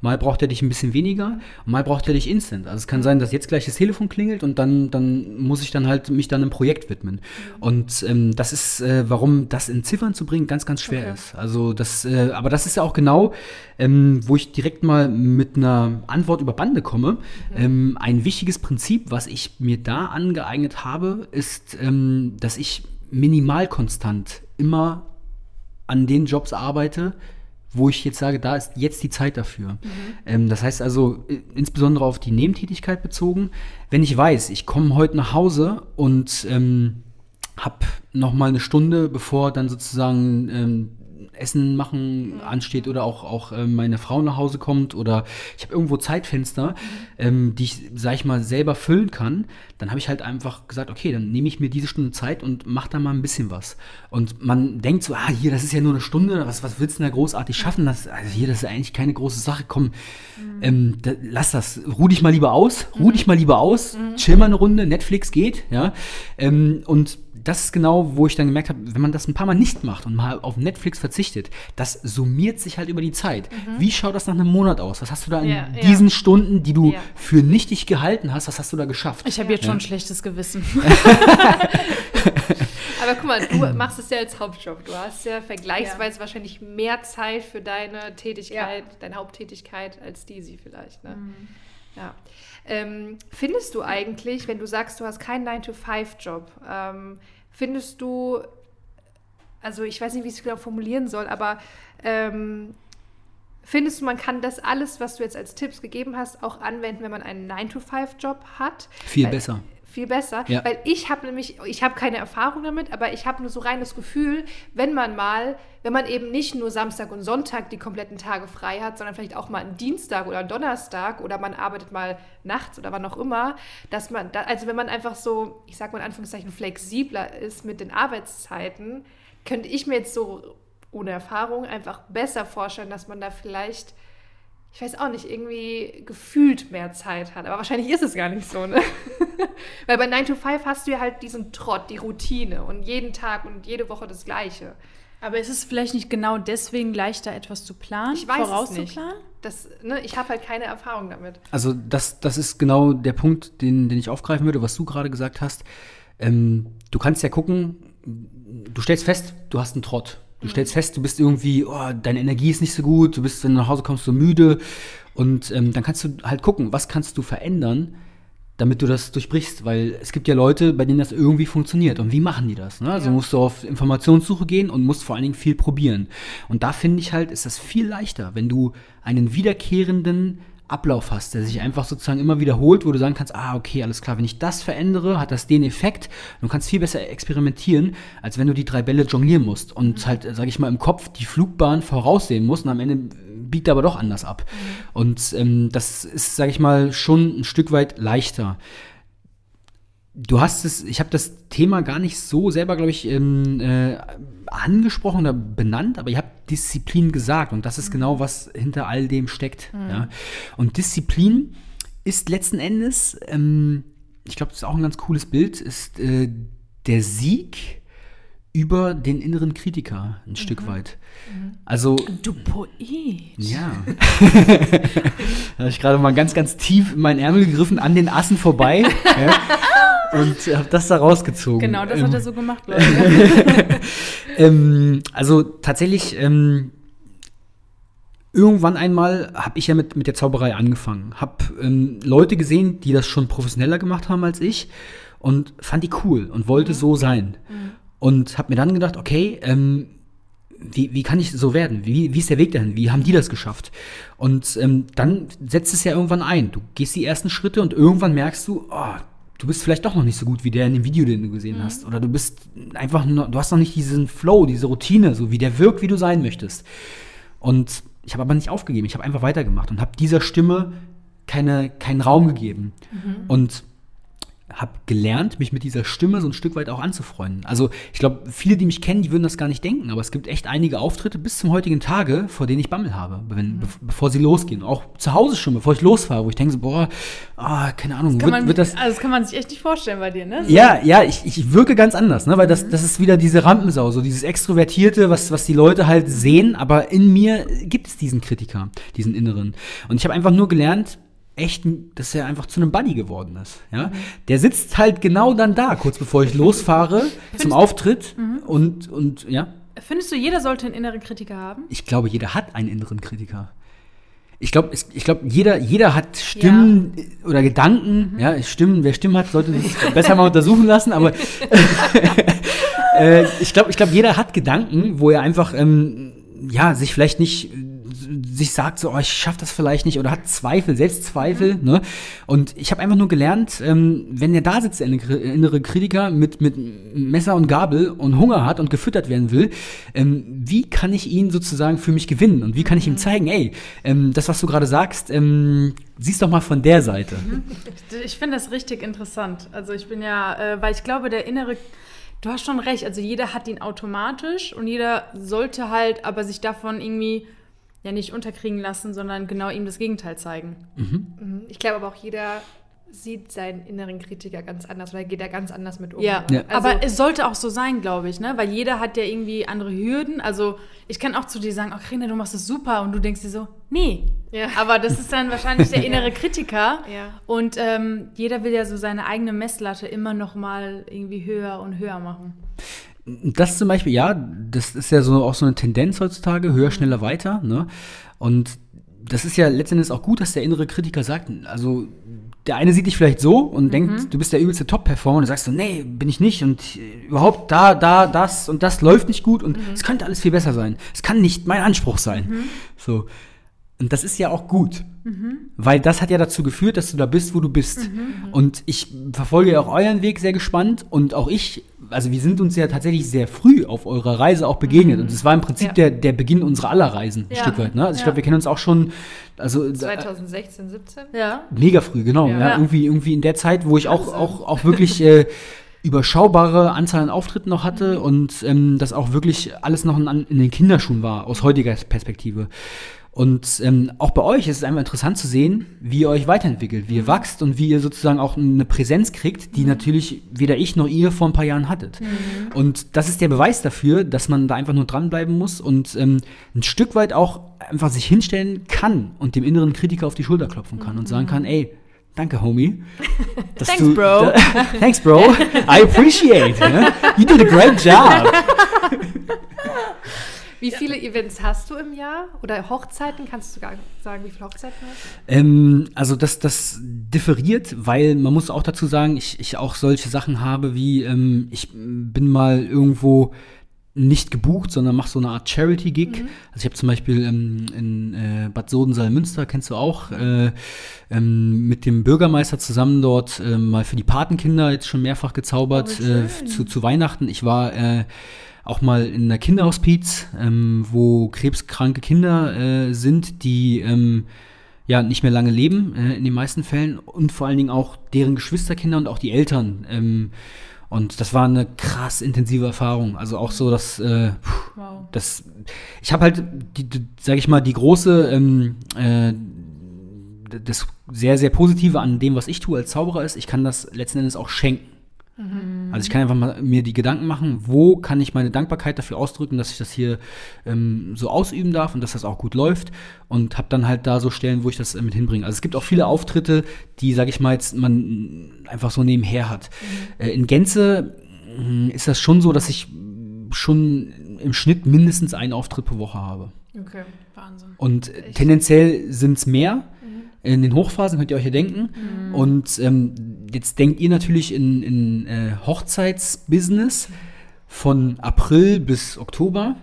mal braucht er dich ein bisschen weniger und mal braucht er dich instant. Also es Mhm. kann sein, dass jetzt gleich das Telefon klingelt und dann, dann muss ich dann halt mich dann einem Projekt widmen. Mhm. Und ähm, das ist, äh, warum das in Ziffern zu bringen, ganz, ganz schwer Okay. ist. Also das, äh, aber das ist ja auch genau, ähm, wo ich direkt mal mit einer Antwort über Bande komme. Mhm. Ähm, ein wichtiges Prinzip, was ich mir da angeeignet habe, ist, ähm, dass ich minimal konstant immer an den Jobs arbeite, wo ich jetzt sage, da ist jetzt die Zeit dafür. Ähm, das heißt also äh, insbesondere auf die Nebentätigkeit bezogen. Wenn ich weiß, ich komme heute nach Hause und ähm, habe noch mal eine Stunde, bevor dann sozusagen ähm, Essen machen ansteht oder auch, auch ähm, meine Frau nach Hause kommt oder ich habe irgendwo Zeitfenster, ähm, die ich, sag ich mal, selber füllen kann, dann habe ich halt einfach gesagt, okay, dann nehme ich mir diese Stunde Zeit und mache da mal ein bisschen was. Und man denkt so, ah, hier, das ist ja nur eine Stunde, was, was willst du denn da großartig schaffen? Das, also hier, das ist eigentlich keine große Sache, komm, ähm, da, lass das, ruh dich mal lieber aus, ruh dich mal lieber aus, chill mal eine Runde, Netflix geht, ja. Ähm, und das ist genau, wo ich dann gemerkt habe, wenn man das ein paar Mal nicht macht und mal auf Netflix verzichtet, das summiert sich halt über die Zeit. Wie schaut das nach einem Monat aus? Was hast du da in Ja, ja. diesen Stunden, die du Ja. für nichtig gehalten hast, was hast du da geschafft? Ich habe jetzt schon ein schlechtes Gewissen. Aber guck mal, du machst es ja als Hauptjob. Du hast ja vergleichsweise wahrscheinlich mehr Zeit für deine Tätigkeit, deine Haupttätigkeit als sie vielleicht. Ne? Ja. Ähm, findest du eigentlich, wenn du sagst, du hast keinen 9-to-5-Job, ähm, findest du, also ich weiß nicht, wie ich es genau formulieren soll, aber ähm, findest du, man kann das alles, was du jetzt als Tipps gegeben hast, auch anwenden, wenn man einen 9-to-5-Job hat? Viel Weil- besser. Viel besser, Ja. weil ich habe nämlich, ich habe keine Erfahrung damit, aber ich habe nur so rein das Gefühl, wenn man mal, wenn man eben nicht nur Samstag und Sonntag die kompletten Tage frei hat, sondern vielleicht auch mal einen Dienstag oder einen Donnerstag oder man arbeitet mal nachts oder wann auch immer, dass man, da, also wenn man einfach so, ich sag mal in Anführungszeichen, flexibler ist mit den Arbeitszeiten, könnte ich mir jetzt so ohne Erfahrung einfach besser vorstellen, dass man da vielleicht ich weiß auch nicht, irgendwie gefühlt mehr Zeit hat. Aber wahrscheinlich ist es gar nicht so, ne? Weil bei 9 to 5 hast du ja halt diesen Trott, die Routine und jeden Tag und jede Woche das Gleiche. Aber ist es vielleicht nicht genau deswegen leichter, etwas zu planen? Ich weiß es vorauszuplanen? Das, ne, ich habe halt keine Erfahrung damit. Also das, das ist genau der Punkt, den, den ich aufgreifen würde, was du gerade gesagt hast. Ähm, du kannst ja gucken, du stellst fest, du hast einen Trott. Du stellst fest, du bist irgendwie, oh, deine Energie ist nicht so gut, du bist, wenn du nach Hause kommst, so müde. Und ähm, dann kannst du halt gucken, was kannst du verändern, damit du das durchbrichst. Weil es gibt ja Leute, bei denen das irgendwie funktioniert. Und wie machen die das? Ne? Also Ja. musst du auf Informationssuche gehen und musst vor allen Dingen viel probieren. Und da finde ich halt, ist das viel leichter, wenn du einen wiederkehrenden Ablauf hast, der sich einfach sozusagen immer wiederholt, wo du sagen kannst, ah, okay, alles klar, wenn ich das verändere, hat das den Effekt. Du kannst viel besser experimentieren, als wenn du die drei Bälle jonglieren musst und halt, sage ich mal, im Kopf die Flugbahn voraussehen musst und am Ende biegt er aber doch anders ab. Und ähm, das ist, sage ich mal, schon ein Stück weit leichter. Du hast es, ich habe das Thema gar nicht so selber, glaube ich, ähm, äh, angesprochen oder benannt, aber ich habe Disziplin gesagt und das ist genau, was hinter all dem steckt. Ja. Und Disziplin ist letzten Endes, ähm, ich glaube, das ist auch ein ganz cooles Bild, ist äh, der Sieg über den inneren Kritiker ein Stück weit. Also Du Poet. ja. da habe ich gerade mal ganz, ganz tief in meinen Ärmel gegriffen, an den Assen vorbei. ja, und habe das da rausgezogen. Genau, das Ähm, hat er so gemacht, Leute. ähm, also tatsächlich, ähm, irgendwann einmal habe ich ja mit, mit der Zauberei angefangen. Habe ähm, Leute gesehen, die das schon professioneller gemacht haben als ich und fand die cool und wollte so sein. Und habe mir dann gedacht, okay, ähm, wie, wie kann ich so werden? Wie, wie ist der Weg dahin? Wie haben die das geschafft? Und ähm, dann setzt es ja irgendwann ein. Du gehst die ersten Schritte und irgendwann merkst du, oh, du bist vielleicht doch noch nicht so gut wie der in dem Video, den du gesehen hast. Oder du bist einfach, noch, du hast noch nicht diesen Flow, diese Routine, so wie der wirkt, wie du sein möchtest. Und ich habe aber nicht aufgegeben. Ich habe einfach weitergemacht und habe dieser Stimme keine, keinen Raum gegeben. Und habe gelernt, mich mit dieser Stimme so ein Stück weit auch anzufreunden. Also ich glaube, viele, die mich kennen, die würden das gar nicht denken, aber es gibt echt einige Auftritte bis zum heutigen Tage, vor denen ich Bammel habe, wenn, mhm. be bevor sie losgehen. Auch zu Hause schon, bevor ich losfahre, wo ich denke so, boah, ah, keine Ahnung, das wird, man, wird, das... Also das kann man sich echt nicht vorstellen bei dir, ne? So. Ja, ja, ich, ich wirke ganz anders, ne? weil das, mhm. das ist wieder diese Rampensau, so dieses Extrovertierte, was, was die Leute halt sehen, aber in mir gibt es diesen Kritiker, diesen Inneren. Und ich habe einfach nur gelernt, echt, dass er einfach zu einem Buddy geworden ist. Ja? Mhm. Der sitzt halt genau dann da, kurz bevor ich losfahre zum Auftritt mhm. und, und ja. Findest du, jeder sollte einen inneren Kritiker haben? Ich glaube, jeder hat einen inneren Kritiker. Ich glaube, ich glaube, jeder, jeder hat Stimmen ja. oder Gedanken. Mhm. Ja, Stimmen, wer Stimmen hat, sollte sich besser mal untersuchen lassen. Aber äh, ich glaube, ich glaube, jeder hat Gedanken, wo er einfach ähm, ja sich vielleicht nicht sich sagt, so, oh, ich schaffe das vielleicht nicht oder hat Zweifel, Selbstzweifel. Mhm. Ne? Und ich habe einfach nur gelernt, ähm, wenn er da sitzt, der innere Kritiker mit, mit Messer und Gabel und Hunger hat und gefüttert werden will, ähm, wie kann ich ihn sozusagen für mich gewinnen und wie kann ich ihm mhm. zeigen, ey, ähm, das, was du gerade sagst, ähm, siehst doch mal von der Seite. Mhm. Ich finde das richtig interessant. Also ich bin ja, äh, weil ich glaube, der innere Du hast schon recht, also jeder hat ihn automatisch und jeder sollte halt aber sich davon irgendwie ja nicht unterkriegen lassen, sondern genau ihm das Gegenteil zeigen. Mhm. mhm. Ich glaube aber auch jeder sieht seinen inneren Kritiker ganz anders oder geht er ganz anders mit um. Ja, ja. Also, aber es sollte auch so sein, glaube ich, ne? Weil jeder hat ja irgendwie andere Hürden. Also ich kann auch zu dir sagen, ach Rene, du machst es super und du denkst dir so, nee. Ja. Aber das ist dann wahrscheinlich der innere Kritiker. Ja. Und ähm, jeder will ja so seine eigene Messlatte immer noch mal irgendwie höher und höher machen. Das zum Beispiel, ja, das ist ja so auch so eine Tendenz heutzutage, höher, schneller, weiter. Ne? Und das ist ja letztendlich auch gut, dass der innere Kritiker sagt, also der eine sieht dich vielleicht so und mhm. denkt, du bist der übelste Top-Performer und du sagst so, nee, bin ich nicht und überhaupt da, da, das und das läuft nicht gut und mhm. es könnte alles viel besser sein. Es kann nicht mein Anspruch sein. Mhm. So. Und das ist ja auch gut, mhm. weil das hat ja dazu geführt, dass du da bist, wo du bist. Mhm. Und ich verfolge ja auch euren Weg sehr gespannt und auch ich also wir sind uns ja tatsächlich sehr früh auf eurer Reise auch begegnet. Mhm. Und es war im Prinzip ja. der, der Beginn unserer aller Reisen, ein ja. Stück weit. Ne? Also ich glaube, wir kennen uns auch schon. Also, 2016, 17? Ja. Mega früh, genau. Ja. Irgendwie, irgendwie in der Zeit, wo ich auch, auch, auch wirklich äh, überschaubare Anzahl an Auftritten noch hatte mhm. und ähm, das auch wirklich alles noch in, in den Kinderschuhen war, aus heutiger Perspektive. Und ähm, auch bei euch ist es einfach interessant zu sehen, wie ihr euch weiterentwickelt, wie ihr mhm. wachst und wie ihr sozusagen auch eine Präsenz kriegt, die mhm. natürlich weder ich noch ihr vor ein paar Jahren hattet. Mhm. Und das ist der Beweis dafür, dass man da einfach nur dranbleiben muss und ähm, ein Stück weit auch einfach sich hinstellen kann und dem inneren Kritiker auf die Schulter klopfen kann mhm. und sagen kann, ey, Danke, Homie. thanks, du, Bro. thanks, Bro. I appreciate. it. You did a great job. Wie viele ja. Events hast du im Jahr? Oder Hochzeiten? Kannst du sagen, wie viele Hochzeiten hast du? Ähm, also das, das differiert, weil man muss auch dazu sagen, ich, ich auch solche Sachen habe wie, ähm, ich bin mal irgendwo nicht gebucht, sondern mache so eine Art Charity-Gig. Mhm. Also ich habe zum Beispiel ähm, in äh, Bad Sodensaal-Münster, kennst du auch, äh, ähm, mit dem Bürgermeister zusammen dort äh, mal für die Patenkinder jetzt schon mehrfach gezaubert oh, zu, zu Weihnachten. Ich war äh, auch mal in einer Kinderhospiz, ähm, wo krebskranke Kinder äh, sind, die ähm, ja nicht mehr lange leben, äh, in den meisten Fällen, und vor allen Dingen auch deren Geschwisterkinder und auch die Eltern. Ähm, und das war eine krass intensive Erfahrung. Also auch so, dass äh, wow. das, ich habe halt, die, die, sag ich mal, die große, ähm, äh, das sehr, sehr Positive an dem, was ich tue als Zauberer ist, ich kann das letzten Endes auch schenken. Mhm. Also ich kann einfach mal mir die Gedanken machen, wo kann ich meine Dankbarkeit dafür ausdrücken, dass ich das hier ähm, so ausüben darf und dass das auch gut läuft und habe dann halt da so Stellen, wo ich das äh, mit hinbringe. Also es gibt auch viele Auftritte, die, sage ich mal jetzt, man einfach so nebenher hat. Mhm. Äh, in Gänze äh, ist das schon so, dass ich schon im Schnitt mindestens einen Auftritt pro Woche habe. Okay, Wahnsinn. Und Echt? tendenziell sind es mehr. Mhm. In den Hochphasen könnt ihr euch ja denken. Mhm. Und ähm, jetzt denkt ihr natürlich in, in äh, Hochzeitsbusiness von April bis Oktober.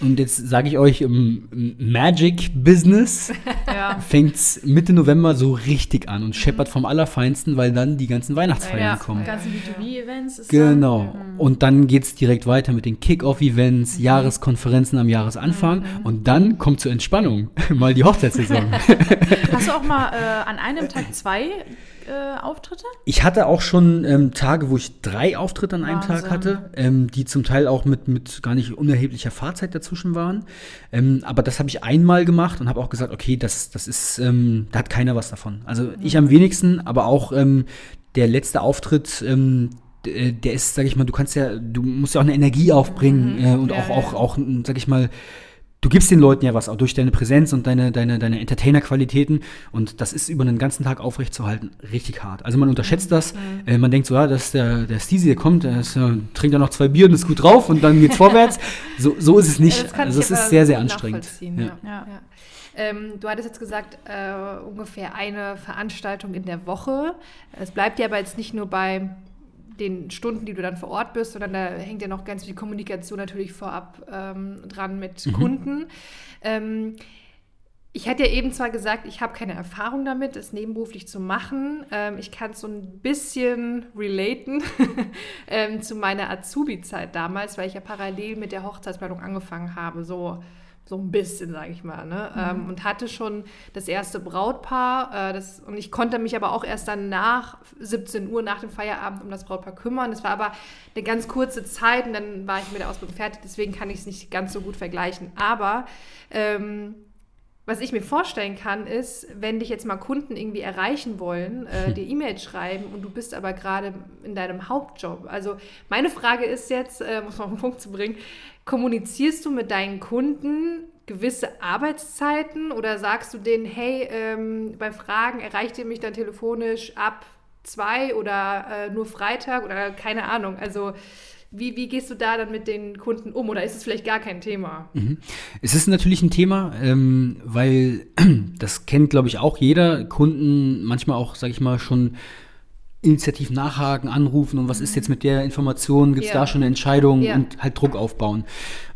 Und jetzt sage ich euch, im Magic-Business Ja. fängt es Mitte November so richtig an und scheppert vom Allerfeinsten, weil dann die ganzen Weihnachtsfeiern ja. kommen. Die ganzen B2B-Events ist Genau. Dann, Und dann geht es direkt weiter mit den Kick-Off-Events, Jahreskonferenzen am Jahresanfang. Und dann kommt zur Entspannung mal die Hochzeitssaison. Hast du auch mal äh, an einem Tag zwei äh, Auftritte? Ich hatte auch schon ähm, Tage, wo ich drei Auftritte an einem Tag Wahnsinn. hatte, ähm, die zum Teil auch mit, mit gar nicht unerheblicher Fahrzeit dazwischen waren. Ähm, aber das habe ich einmal gemacht und habe auch gesagt, okay, das, das ist, ähm, da hat keiner was davon. Also ich am wenigsten, aber auch ähm, der letzte Auftritt, ähm, äh, der ist, sag ich mal, du kannst ja, du musst ja auch eine Energie aufbringen äh, und Ja, auch, ja, auch, auch, sag ich mal, du gibst den Leuten ja was, auch durch deine Präsenz und deine, deine, deine Entertainer-Qualitäten. Und das ist über einen ganzen Tag aufrechtzuerhalten richtig hart. Also man unterschätzt das. Äh, man denkt so, ja, das ist der, der Steezy, der kommt, der ist, äh, trinkt dann noch zwei Bier und ist gut drauf und dann geht's vorwärts. So, so ist es nicht. das kann also es ist sehr, sehr anstrengend. Ja. Ja. Ja. Ja. Ähm, du hattest jetzt gesagt, äh, ungefähr eine Veranstaltung in der Woche. Es bleibt ja aber jetzt nicht nur bei den Stunden, die du dann vor Ort bist, sondern da hängt ja noch ganz viel Kommunikation natürlich vorab ähm, dran mit Kunden. Ähm, ich hatte ja eben zwar gesagt, ich habe keine Erfahrung damit, es nebenberuflich zu machen. Ähm, ich kann es so ein bisschen relaten ähm, zu meiner Azubi-Zeit damals, weil ich ja parallel mit der Hochzeitsplanung angefangen habe. So, so ein bisschen, sage ich mal. Ne? Ähm, und hatte schon das erste Brautpaar. Äh, das, und ich konnte mich aber auch erst dann nach 17 Uhr, nach dem Feierabend, um das Brautpaar kümmern. Das war aber eine ganz kurze Zeit und dann war ich mit der Ausbildung fertig. Deswegen kann ich es nicht ganz so gut vergleichen. Aber ähm, was ich mir vorstellen kann, ist, wenn dich jetzt mal Kunden irgendwie erreichen wollen, äh, dir E-Mails schreiben und du bist aber gerade in deinem Hauptjob. Also meine Frage ist jetzt, äh, muss man auf den Punkt zu bringen, kommunizierst du mit deinen Kunden gewisse Arbeitszeiten oder sagst du denen, hey, ähm, bei Fragen erreicht ihr mich dann telefonisch ab zwei oder äh, nur Freitag oder keine Ahnung. Also wie, wie gehst du da dann mit den Kunden um oder ist es vielleicht gar kein Thema? Es ist natürlich ein Thema, ähm, weil das kennt, glaube ich, auch jeder. Kunden manchmal auch, sage ich mal, schon initiativ nachhaken, anrufen und was ist jetzt mit der Information, gibt es Ja. da schon eine Entscheidung Ja. und halt Druck aufbauen.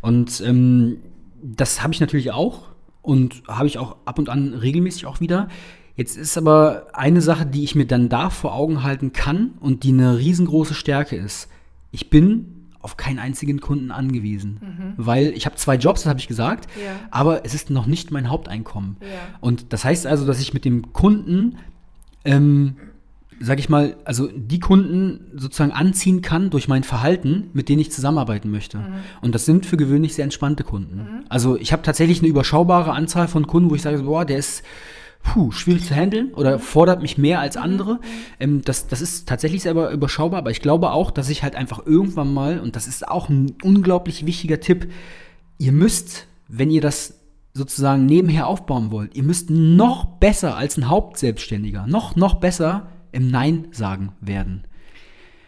Und ähm, das habe ich natürlich auch und habe ich auch ab und an regelmäßig auch wieder. Jetzt ist aber eine Sache, die ich mir dann da vor Augen halten kann und die eine riesengroße Stärke ist. Ich bin auf keinen einzigen Kunden angewiesen, weil ich habe zwei Jobs, das habe ich gesagt, Ja. aber es ist noch nicht mein Haupteinkommen. Und das heißt also, dass ich mit dem Kunden, ähm, sag ich mal, also die Kunden sozusagen anziehen kann durch mein Verhalten, mit denen ich zusammenarbeiten möchte. Und das sind für gewöhnlich sehr entspannte Kunden. Also ich habe tatsächlich eine überschaubare Anzahl von Kunden, wo ich sage, boah, der ist puh, schwierig zu handeln oder fordert mich mehr als andere. Ähm, das, das ist tatsächlich selber überschaubar, aber ich glaube auch, dass ich halt einfach irgendwann mal, und das ist auch ein unglaublich wichtiger Tipp, ihr müsst, wenn ihr das sozusagen nebenher aufbauen wollt, ihr müsst noch besser als ein Hauptselbstständiger, noch, noch besser im Nein sagen werden.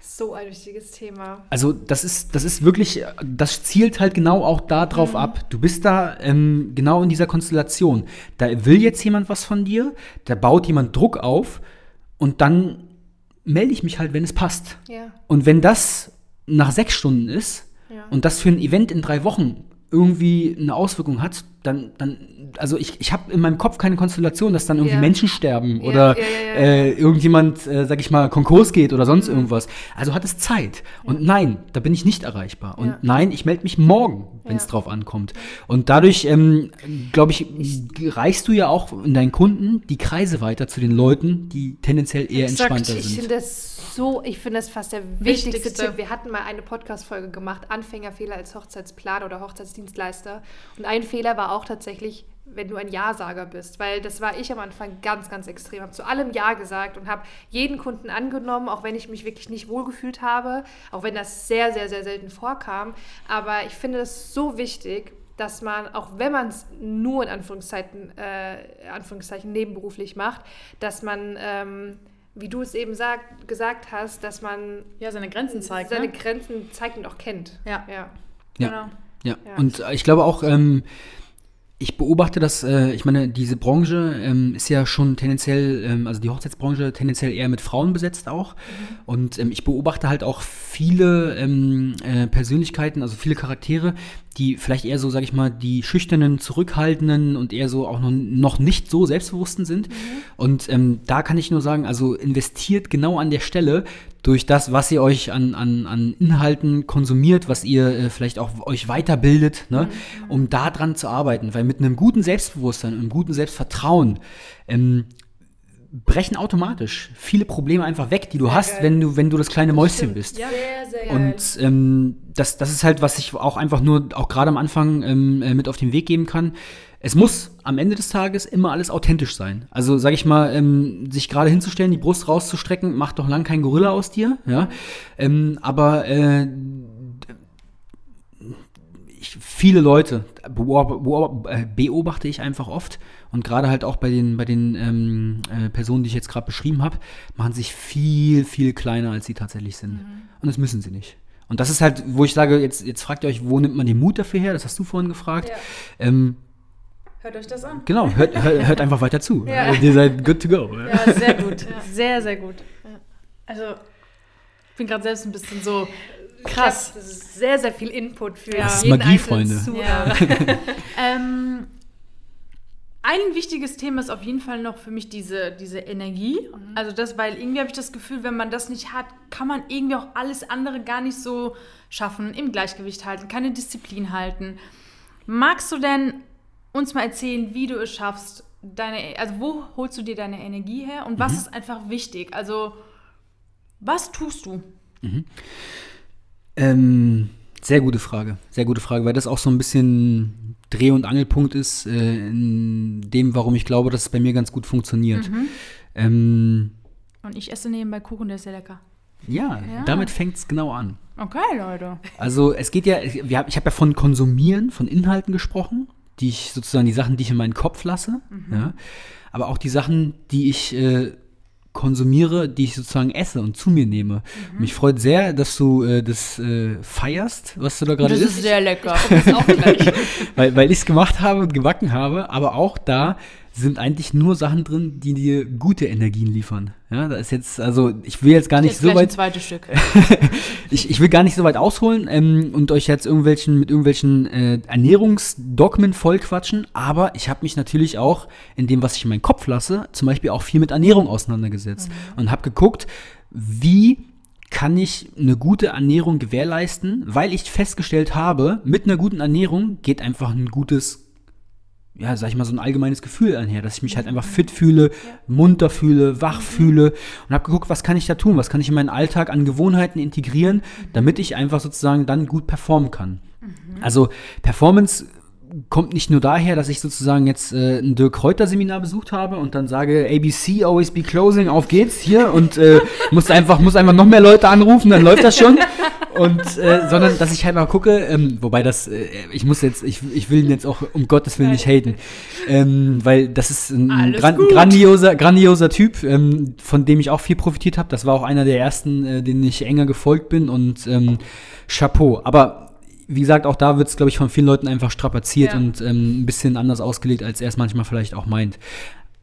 So ein wichtiges Thema. Also das ist, das ist wirklich, das zielt halt genau auch darauf ab. Du bist da ähm, genau in dieser Konstellation. Da will jetzt jemand was von dir, da baut jemand Druck auf und dann melde ich mich halt, wenn es passt. Ja. Und wenn das nach sechs Stunden ist Ja. und das für ein Event in drei Wochen irgendwie eine Auswirkung hat, dann, dann also ich, ich habe in meinem Kopf keine Konstellation, dass dann irgendwie Ja. Menschen sterben Ja, oder ja, ja, ja. Äh, irgendjemand, äh, sag ich mal, Konkurs geht oder sonst irgendwas. Also hat es Zeit. Und nein, da bin ich nicht erreichbar. Und Ja. nein, ich melde mich morgen, wenn es Ja. drauf ankommt. Und dadurch, ähm, glaube ich, reichst du ja auch in deinen Kunden die Kreise weiter zu den Leuten, die tendenziell eher Exakt. entspannter Ich sind. finde das so, ich finde das fast der wichtigste Wichtigste. Tipp. Wir hatten mal eine Podcast-Folge gemacht, Anfängerfehler als Hochzeitsplaner oder Hochzeitsdienstleister. Und ein Fehler war auch tatsächlich, wenn du ein Ja-Sager bist, weil das war ich am Anfang ganz, ganz extrem. Habe zu allem Ja gesagt und habe jeden Kunden angenommen, auch wenn ich mich wirklich nicht wohlgefühlt habe, auch wenn das sehr, sehr, sehr selten vorkam. Aber ich finde es so wichtig, dass man, auch wenn man es nur in Anführungszeichen, äh, Anführungszeichen nebenberuflich macht, dass man, ähm, wie du es eben sagt, gesagt hast, dass man Ja, seine Grenzen zeigt. seine ne? Grenzen zeigt und auch kennt. Ja. ja. Ja. Genau. Ja, Ja. und ich glaube auch, ähm, ich beobachte das, äh, ich meine, diese Branche ähm, ist ja schon tendenziell, ähm, also die Hochzeitsbranche tendenziell eher mit Frauen besetzt auch. Mhm. Und ähm, ich beobachte halt auch viele ähm, äh, Persönlichkeiten, also viele Charaktere, die vielleicht eher so, sag ich mal, die schüchternen, zurückhaltenden und eher so auch noch, noch nicht so selbstbewussten sind. Mhm. Und ähm, da kann ich nur sagen, also investiert genau an der Stelle durch das, was ihr euch an, an, an Inhalten konsumiert, was ihr äh, vielleicht auch euch weiterbildet, ne, mhm. um da dran zu arbeiten. Weil mit einem guten Selbstbewusstsein, einem guten Selbstvertrauen ähm, brechen automatisch viele Probleme einfach weg, die du sehr hast, geil. wenn du, wenn du das kleine Mäuschen stimmt. bist. Ja. Sehr, sehr. Und ähm, das, das ist halt, was ich auch einfach nur, auch gerade am Anfang ähm, äh, mit auf den Weg geben kann. Es muss am Ende des Tages immer alles authentisch sein. Also, sag ich mal, ähm, sich gerade hinzustellen, die Brust rauszustrecken, macht doch lang kein Gorilla aus dir, ja. Ähm, aber äh, ich, viele Leute äh, beobachte ich einfach oft und gerade halt auch bei den, bei den ähm, äh, Personen, die ich jetzt gerade beschrieben habe, machen sich viel, viel kleiner, als sie tatsächlich sind. Mhm. Und das müssen sie nicht. Und das ist halt, wo ich sage, jetzt, jetzt fragt ihr euch, wo nimmt man den Mut dafür her? Das hast du vorhin gefragt. Ja. Ähm, hört euch das an. Genau, hört, hört, hört einfach weiter zu. Ja. Also, ihr seid good to go. Ja, sehr gut. Ja. Sehr, sehr gut. Also, ich bin gerade selbst ein bisschen so krass. das ist sehr, sehr viel Input für das jeden Magie, Freunde. Ähm, ein wichtiges Thema ist auf jeden Fall noch für mich diese, diese Energie. Mhm. Also das, weil irgendwie habe ich das Gefühl, wenn man das nicht hat, kann man irgendwie auch alles andere gar nicht so schaffen, im Gleichgewicht halten, keine Disziplin halten. Magst du denn uns mal erzählen, wie du es schaffst, deine, also wo holst du dir deine Energie her und was mhm. ist einfach wichtig? Also was tust du? Mhm. Ähm, sehr gute Frage, sehr gute Frage, weil das auch so ein bisschen Dreh- und Angelpunkt ist äh, in dem, warum ich glaube, dass es bei mir ganz gut funktioniert. Mhm. Ähm, und ich esse nebenbei Kuchen, der ist sehr lecker. Ja, ja. damit fängt es genau an. Okay, Leute. Also es geht ja, ich habe ja von Konsumieren, von Inhalten gesprochen, die ich sozusagen die Sachen, die ich in meinen Kopf lasse, mhm. ja, aber auch die Sachen, die ich äh, konsumiere, die ich sozusagen esse und zu mir nehme. Mhm. Mich freut sehr, dass du äh, das äh, feierst, was du da gerade isst. Das ist sehr lecker. Weil weil ich es gemacht habe und gebacken habe, aber auch da sind eigentlich nur Sachen drin, die dir gute Energien liefern. Ja, da ist jetzt, also ich will jetzt gar nicht jetzt so weit. Ein zweites Stück. ich, ich will gar nicht so weit ausholen ähm, und euch jetzt irgendwelchen mit irgendwelchen äh, Ernährungsdogmen vollquatschen, aber ich habe mich natürlich auch in dem, was ich in meinen Kopf lasse, zum Beispiel auch viel mit Ernährung auseinandergesetzt mhm. und habe geguckt, wie kann ich eine gute Ernährung gewährleisten, weil ich festgestellt habe, mit einer guten Ernährung geht einfach ein gutes ja, sag ich mal, so ein allgemeines Gefühl einher, dass ich mich halt einfach fit fühle, munter fühle, wach fühle und habe geguckt, was kann ich da tun, was kann ich in meinen Alltag an Gewohnheiten integrieren, damit ich einfach sozusagen dann gut performen kann. Mhm. Also Performance kommt nicht nur daher, dass ich sozusagen jetzt äh, ein Dirk Kräuter Seminar besucht habe und dann sage ABC always be closing, auf geht's hier und äh, muss einfach muss einfach noch mehr Leute anrufen, dann läuft das schon und äh, sondern dass ich halt mal gucke, ähm, wobei das äh, ich muss jetzt ich, ich will ihn jetzt auch um Gottes Willen nicht haten, ähm, weil das ist ein gran grandioser grandioser Typ, ähm, von dem ich auch viel profitiert habe. Das war auch einer der ersten, äh, denen ich enger gefolgt bin und ähm, Chapeau. Aber wie gesagt, auch da wird es, glaube ich, von vielen Leuten einfach strapaziert ja. und ähm, ein bisschen anders ausgelegt, als er es manchmal vielleicht auch meint.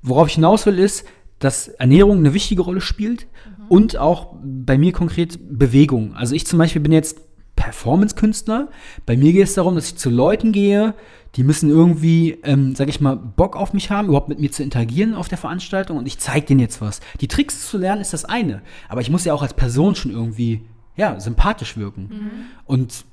Worauf ich hinaus will, ist, dass Ernährung eine wichtige Rolle spielt mhm. und auch bei mir konkret Bewegung. Also ich zum Beispiel bin jetzt Performance-Künstler. Bei mir geht es darum, dass ich zu Leuten gehe, die müssen irgendwie, ähm, sag ich mal, Bock auf mich haben, überhaupt mit mir zu interagieren auf der Veranstaltung und ich zeige denen jetzt was. Die Tricks zu lernen ist das eine, aber ich muss ja auch als Person schon irgendwie, ja, sympathisch wirken. Mhm. Und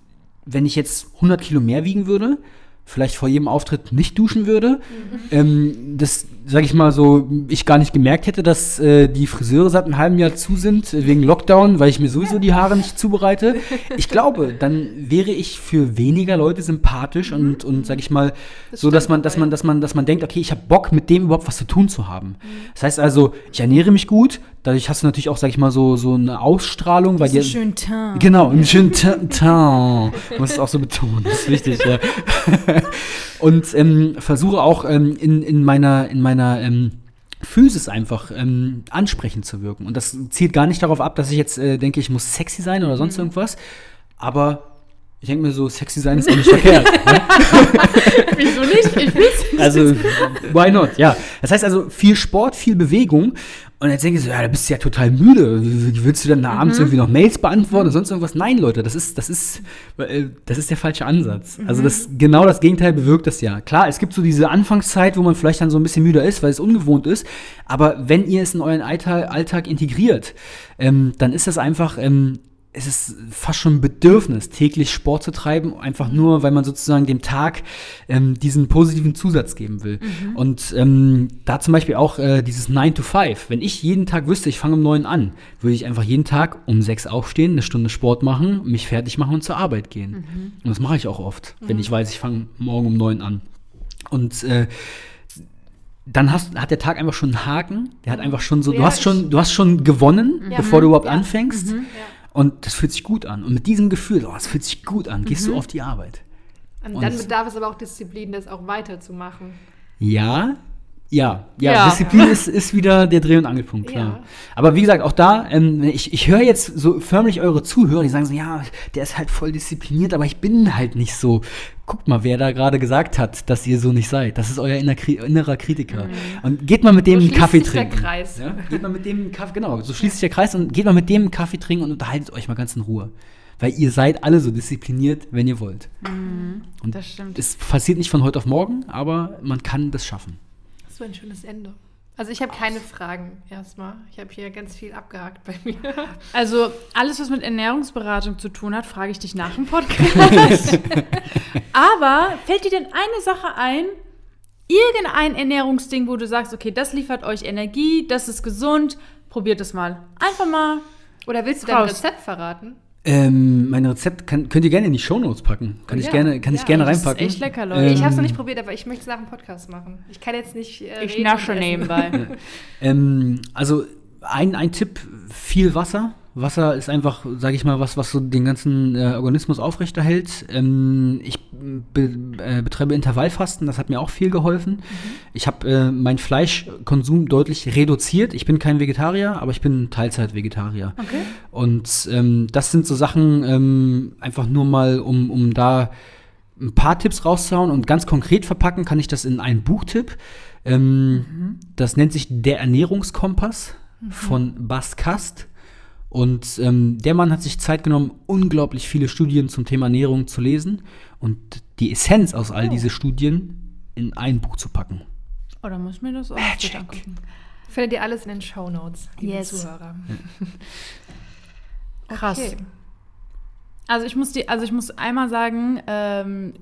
wenn ich jetzt 100 Kilo mehr wiegen würde, vielleicht vor jedem Auftritt nicht duschen würde, mhm. ähm, das, sage ich mal so, ich gar nicht gemerkt hätte, dass äh, die Friseure seit einem halben Jahr zu sind, äh, wegen Lockdown, weil ich mir sowieso die Haare nicht zubereite. Ich glaube, dann wäre ich für weniger Leute sympathisch mhm. und, und sage ich mal, das so, dass man, dass man, dass man, dass man denkt, okay, ich habe Bock, mit dem überhaupt was zu tun zu haben. Mhm. Das heißt also, ich ernähre mich gut, dadurch hast du natürlich auch, sag ich mal, so, so eine Ausstrahlung. Weil dir, schön Teint. Genau, einen schönen Teint. Muss es auch so betonen, das ist wichtig, ja. Und ähm, versuche auch ähm, in, in meiner, in meiner ähm, Physis einfach ähm, ansprechend zu wirken. Und das zielt gar nicht darauf ab, dass ich jetzt äh, denke, ich muss sexy sein oder sonst mhm. irgendwas. Aber Ich denke mir so, sexy sein ist auch nicht verkehrt. ne? Wieso nicht? Ich will's. Also, why not? Ja. Das heißt also, viel Sport, viel Bewegung. Und jetzt denke ich so, ja, da bist du ja total müde. Wie willst du dann da abends irgendwie noch Mails beantworten oder sonst irgendwas? Nein, Leute, das ist, das ist, äh, das ist der falsche Ansatz. Also das, genau das Gegenteil bewirkt das ja. Klar, es gibt so diese Anfangszeit, wo man vielleicht dann so ein bisschen müder ist, weil es ungewohnt ist. Aber wenn ihr es in euren Alltag, Alltag integriert, ähm, dann ist das einfach, ähm, es ist fast schon ein Bedürfnis, täglich Sport zu treiben, einfach nur, weil man sozusagen dem Tag ähm, diesen positiven Zusatz geben will. Und ähm, da zum Beispiel auch äh, dieses 9 to 5. Wenn ich jeden Tag wüsste, ich fange um 9 an, würde ich einfach jeden Tag um 6 aufstehen, eine Stunde Sport machen, mich fertig machen und zur Arbeit gehen. Und das mache ich auch oft, wenn ich weiß, ich fange morgen um 9 an. Und äh, dann hast, hat der Tag einfach schon einen Haken. Der hat einfach schon so, du Ja, hast schon, du hast schon gewonnen, Ja. bevor du überhaupt Ja. anfängst. Und das fühlt sich gut an. Und mit diesem Gefühl, oh, es fühlt sich gut an, gehst du auf die Arbeit. Und Und- dann bedarf es aber auch Disziplin, das auch weiterzumachen. Ja, ja, ja, Ja. Disziplin ist, ist wieder der Dreh- und Angelpunkt, klar. Ja. Aber wie gesagt, auch da, ähm, ich, ich höre jetzt so förmlich eure Zuhörer, die sagen so, ja, der ist halt voll diszipliniert, aber ich bin halt nicht so. Guckt mal, wer da gerade gesagt hat, dass ihr so nicht seid. Das ist euer inner, innerer Kritiker. Und geht mal mit dem So einen Kaffee sich der trinken. Kreis. Ja? Geht mal mit dem einen Kaffee, genau, so schließt sich der Kreis und geht mal mit dem einen Kaffee trinken und unterhaltet euch mal ganz in Ruhe. Weil ihr seid alle so diszipliniert, wenn ihr wollt. Und Das stimmt. es passiert nicht von heute auf morgen, aber man kann das schaffen. War ein schönes Ende. Also ich habe keine Fragen erstmal. Ich habe hier ganz viel abgehakt bei mir. Also alles, was mit Ernährungsberatung zu tun hat, frage ich dich nach dem Podcast. Aber fällt dir denn eine Sache ein, irgendein Ernährungsding, wo du sagst, okay, das liefert euch Energie, das ist gesund, probiert es mal. Einfach mal. Oder willst du dein. Rezept verraten? Ähm, mein Rezept kann, könnt ihr gerne in die Shownotes packen. Kann Oh ich ja, gerne, kann ich ja, gerne das ist reinpacken. echt lecker, Leute. Ähm, ich habe es noch nicht probiert, aber ich möchte es nach dem Podcast machen. Ich kann jetzt nicht. Äh, Ich nasche nebenbei. Ähm, also ein, ein Tipp, viel Wasser. Wasser ist einfach, sage ich mal, was, was so den ganzen äh, Organismus aufrechterhält. Ähm, ich be, äh, betreibe Intervallfasten, das hat mir auch viel geholfen. Ich habe äh, meinen Fleischkonsum deutlich reduziert. Ich bin kein Vegetarier, aber ich bin Teilzeit-Vegetarier. Okay. Und ähm, das sind so Sachen, ähm, einfach nur mal, um, um da ein paar Tipps rauszuhauen und ganz konkret verpacken kann ich das in einen Buchtipp. Ähm, Das nennt sich Der Ernährungskompass von Bas Kast. Und ähm, der Mann hat sich Zeit genommen, unglaublich viele Studien zum Thema Ernährung zu lesen und die Essenz aus all diese Studien in ein Buch zu packen. Oh, dann muss ich mir das auch Magic. angucken. Findet ihr alles in den Show Notes, liebe Yes. Zuhörer. Krass. Okay. Also ich muss die, also ich muss einmal sagen, ähm,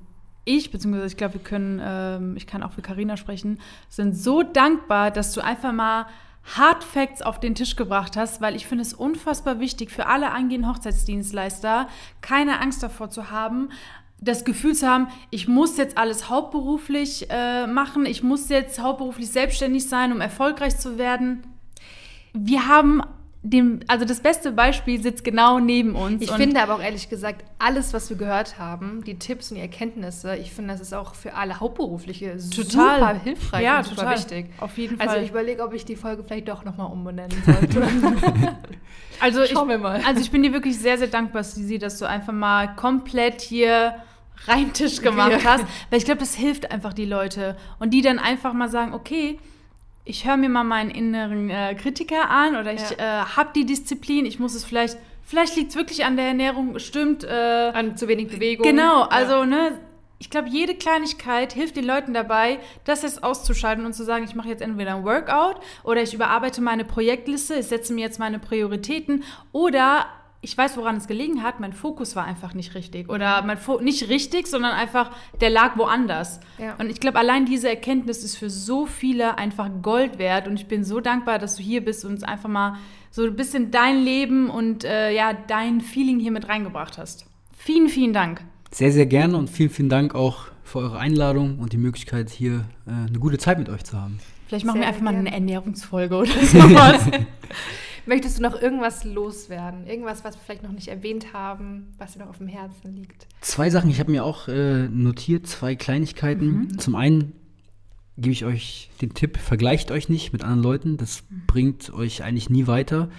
ich, beziehungsweise ich glaube, wir können, ähm, ich kann auch für Karina sprechen, sind so dankbar, dass du einfach mal Hard Facts auf den Tisch gebracht hast, weil ich finde es unfassbar wichtig für alle angehenden Hochzeitsdienstleister, keine Angst davor zu haben, das Gefühl zu haben, ich muss jetzt alles hauptberuflich äh, machen, ich muss jetzt hauptberuflich selbstständig sein, um erfolgreich zu werden. Wir haben dem, also das beste Beispiel sitzt genau neben uns. Ich finde aber auch ehrlich gesagt, alles, was wir gehört haben, die Tipps und die Erkenntnisse, ich finde, das ist auch für alle Hauptberufliche Total. super hilfreich Ja, und super total. wichtig. Auf jeden Also Fall. ich überlege, ob ich die Folge vielleicht doch nochmal umbenennen sollte. Also ich, Schauen wir mal. Also ich bin dir wirklich sehr, sehr dankbar, Sisi, dass du einfach mal komplett hier rein Tisch gemacht Ja. hast. Weil ich glaube, das hilft einfach die Leute. Und die dann einfach mal sagen, okay, ich höre mir mal meinen inneren äh, Kritiker an oder ich Ja. äh, habe die Disziplin, ich muss es vielleicht, vielleicht liegt es wirklich an der Ernährung, stimmt. Äh, An zu wenig Bewegung. Genau, Ja. also ne, ich glaube, jede Kleinigkeit hilft den Leuten dabei, das jetzt auszuschalten und zu sagen, ich mache jetzt entweder ein Workout oder ich überarbeite meine Projektliste, ich setze mir jetzt meine Prioritäten oder ich weiß, woran es gelegen hat, mein Fokus war einfach nicht richtig. Oder mein Fo nicht richtig, sondern einfach, der lag woanders. Ja. Und ich glaube, allein diese Erkenntnis ist für so viele einfach Gold wert. Und ich bin so dankbar, dass du hier bist und uns einfach mal so ein bisschen dein Leben und äh, ja, dein Feeling hier mit reingebracht hast. Vielen, vielen Dank. Sehr, sehr gerne und vielen, vielen Dank auch für eure Einladung und die Möglichkeit, hier äh, eine gute Zeit mit euch zu haben. Vielleicht machen Sehr wir einfach mal gerne. eine Ernährungsfolge oder sowas. Möchtest du noch irgendwas loswerden? Irgendwas, was wir vielleicht noch nicht erwähnt haben, was dir noch auf dem Herzen liegt? Zwei Sachen, ich habe mir auch äh, notiert, zwei Kleinigkeiten. Zum einen gebe ich euch den Tipp, vergleicht euch nicht mit anderen Leuten, das bringt euch eigentlich nie weiter.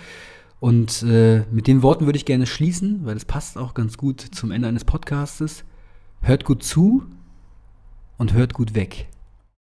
Und äh, mit den Worten würde ich gerne schließen, weil es passt auch ganz gut zum Ende eines Podcastes. Hört gut zu und hört gut weg.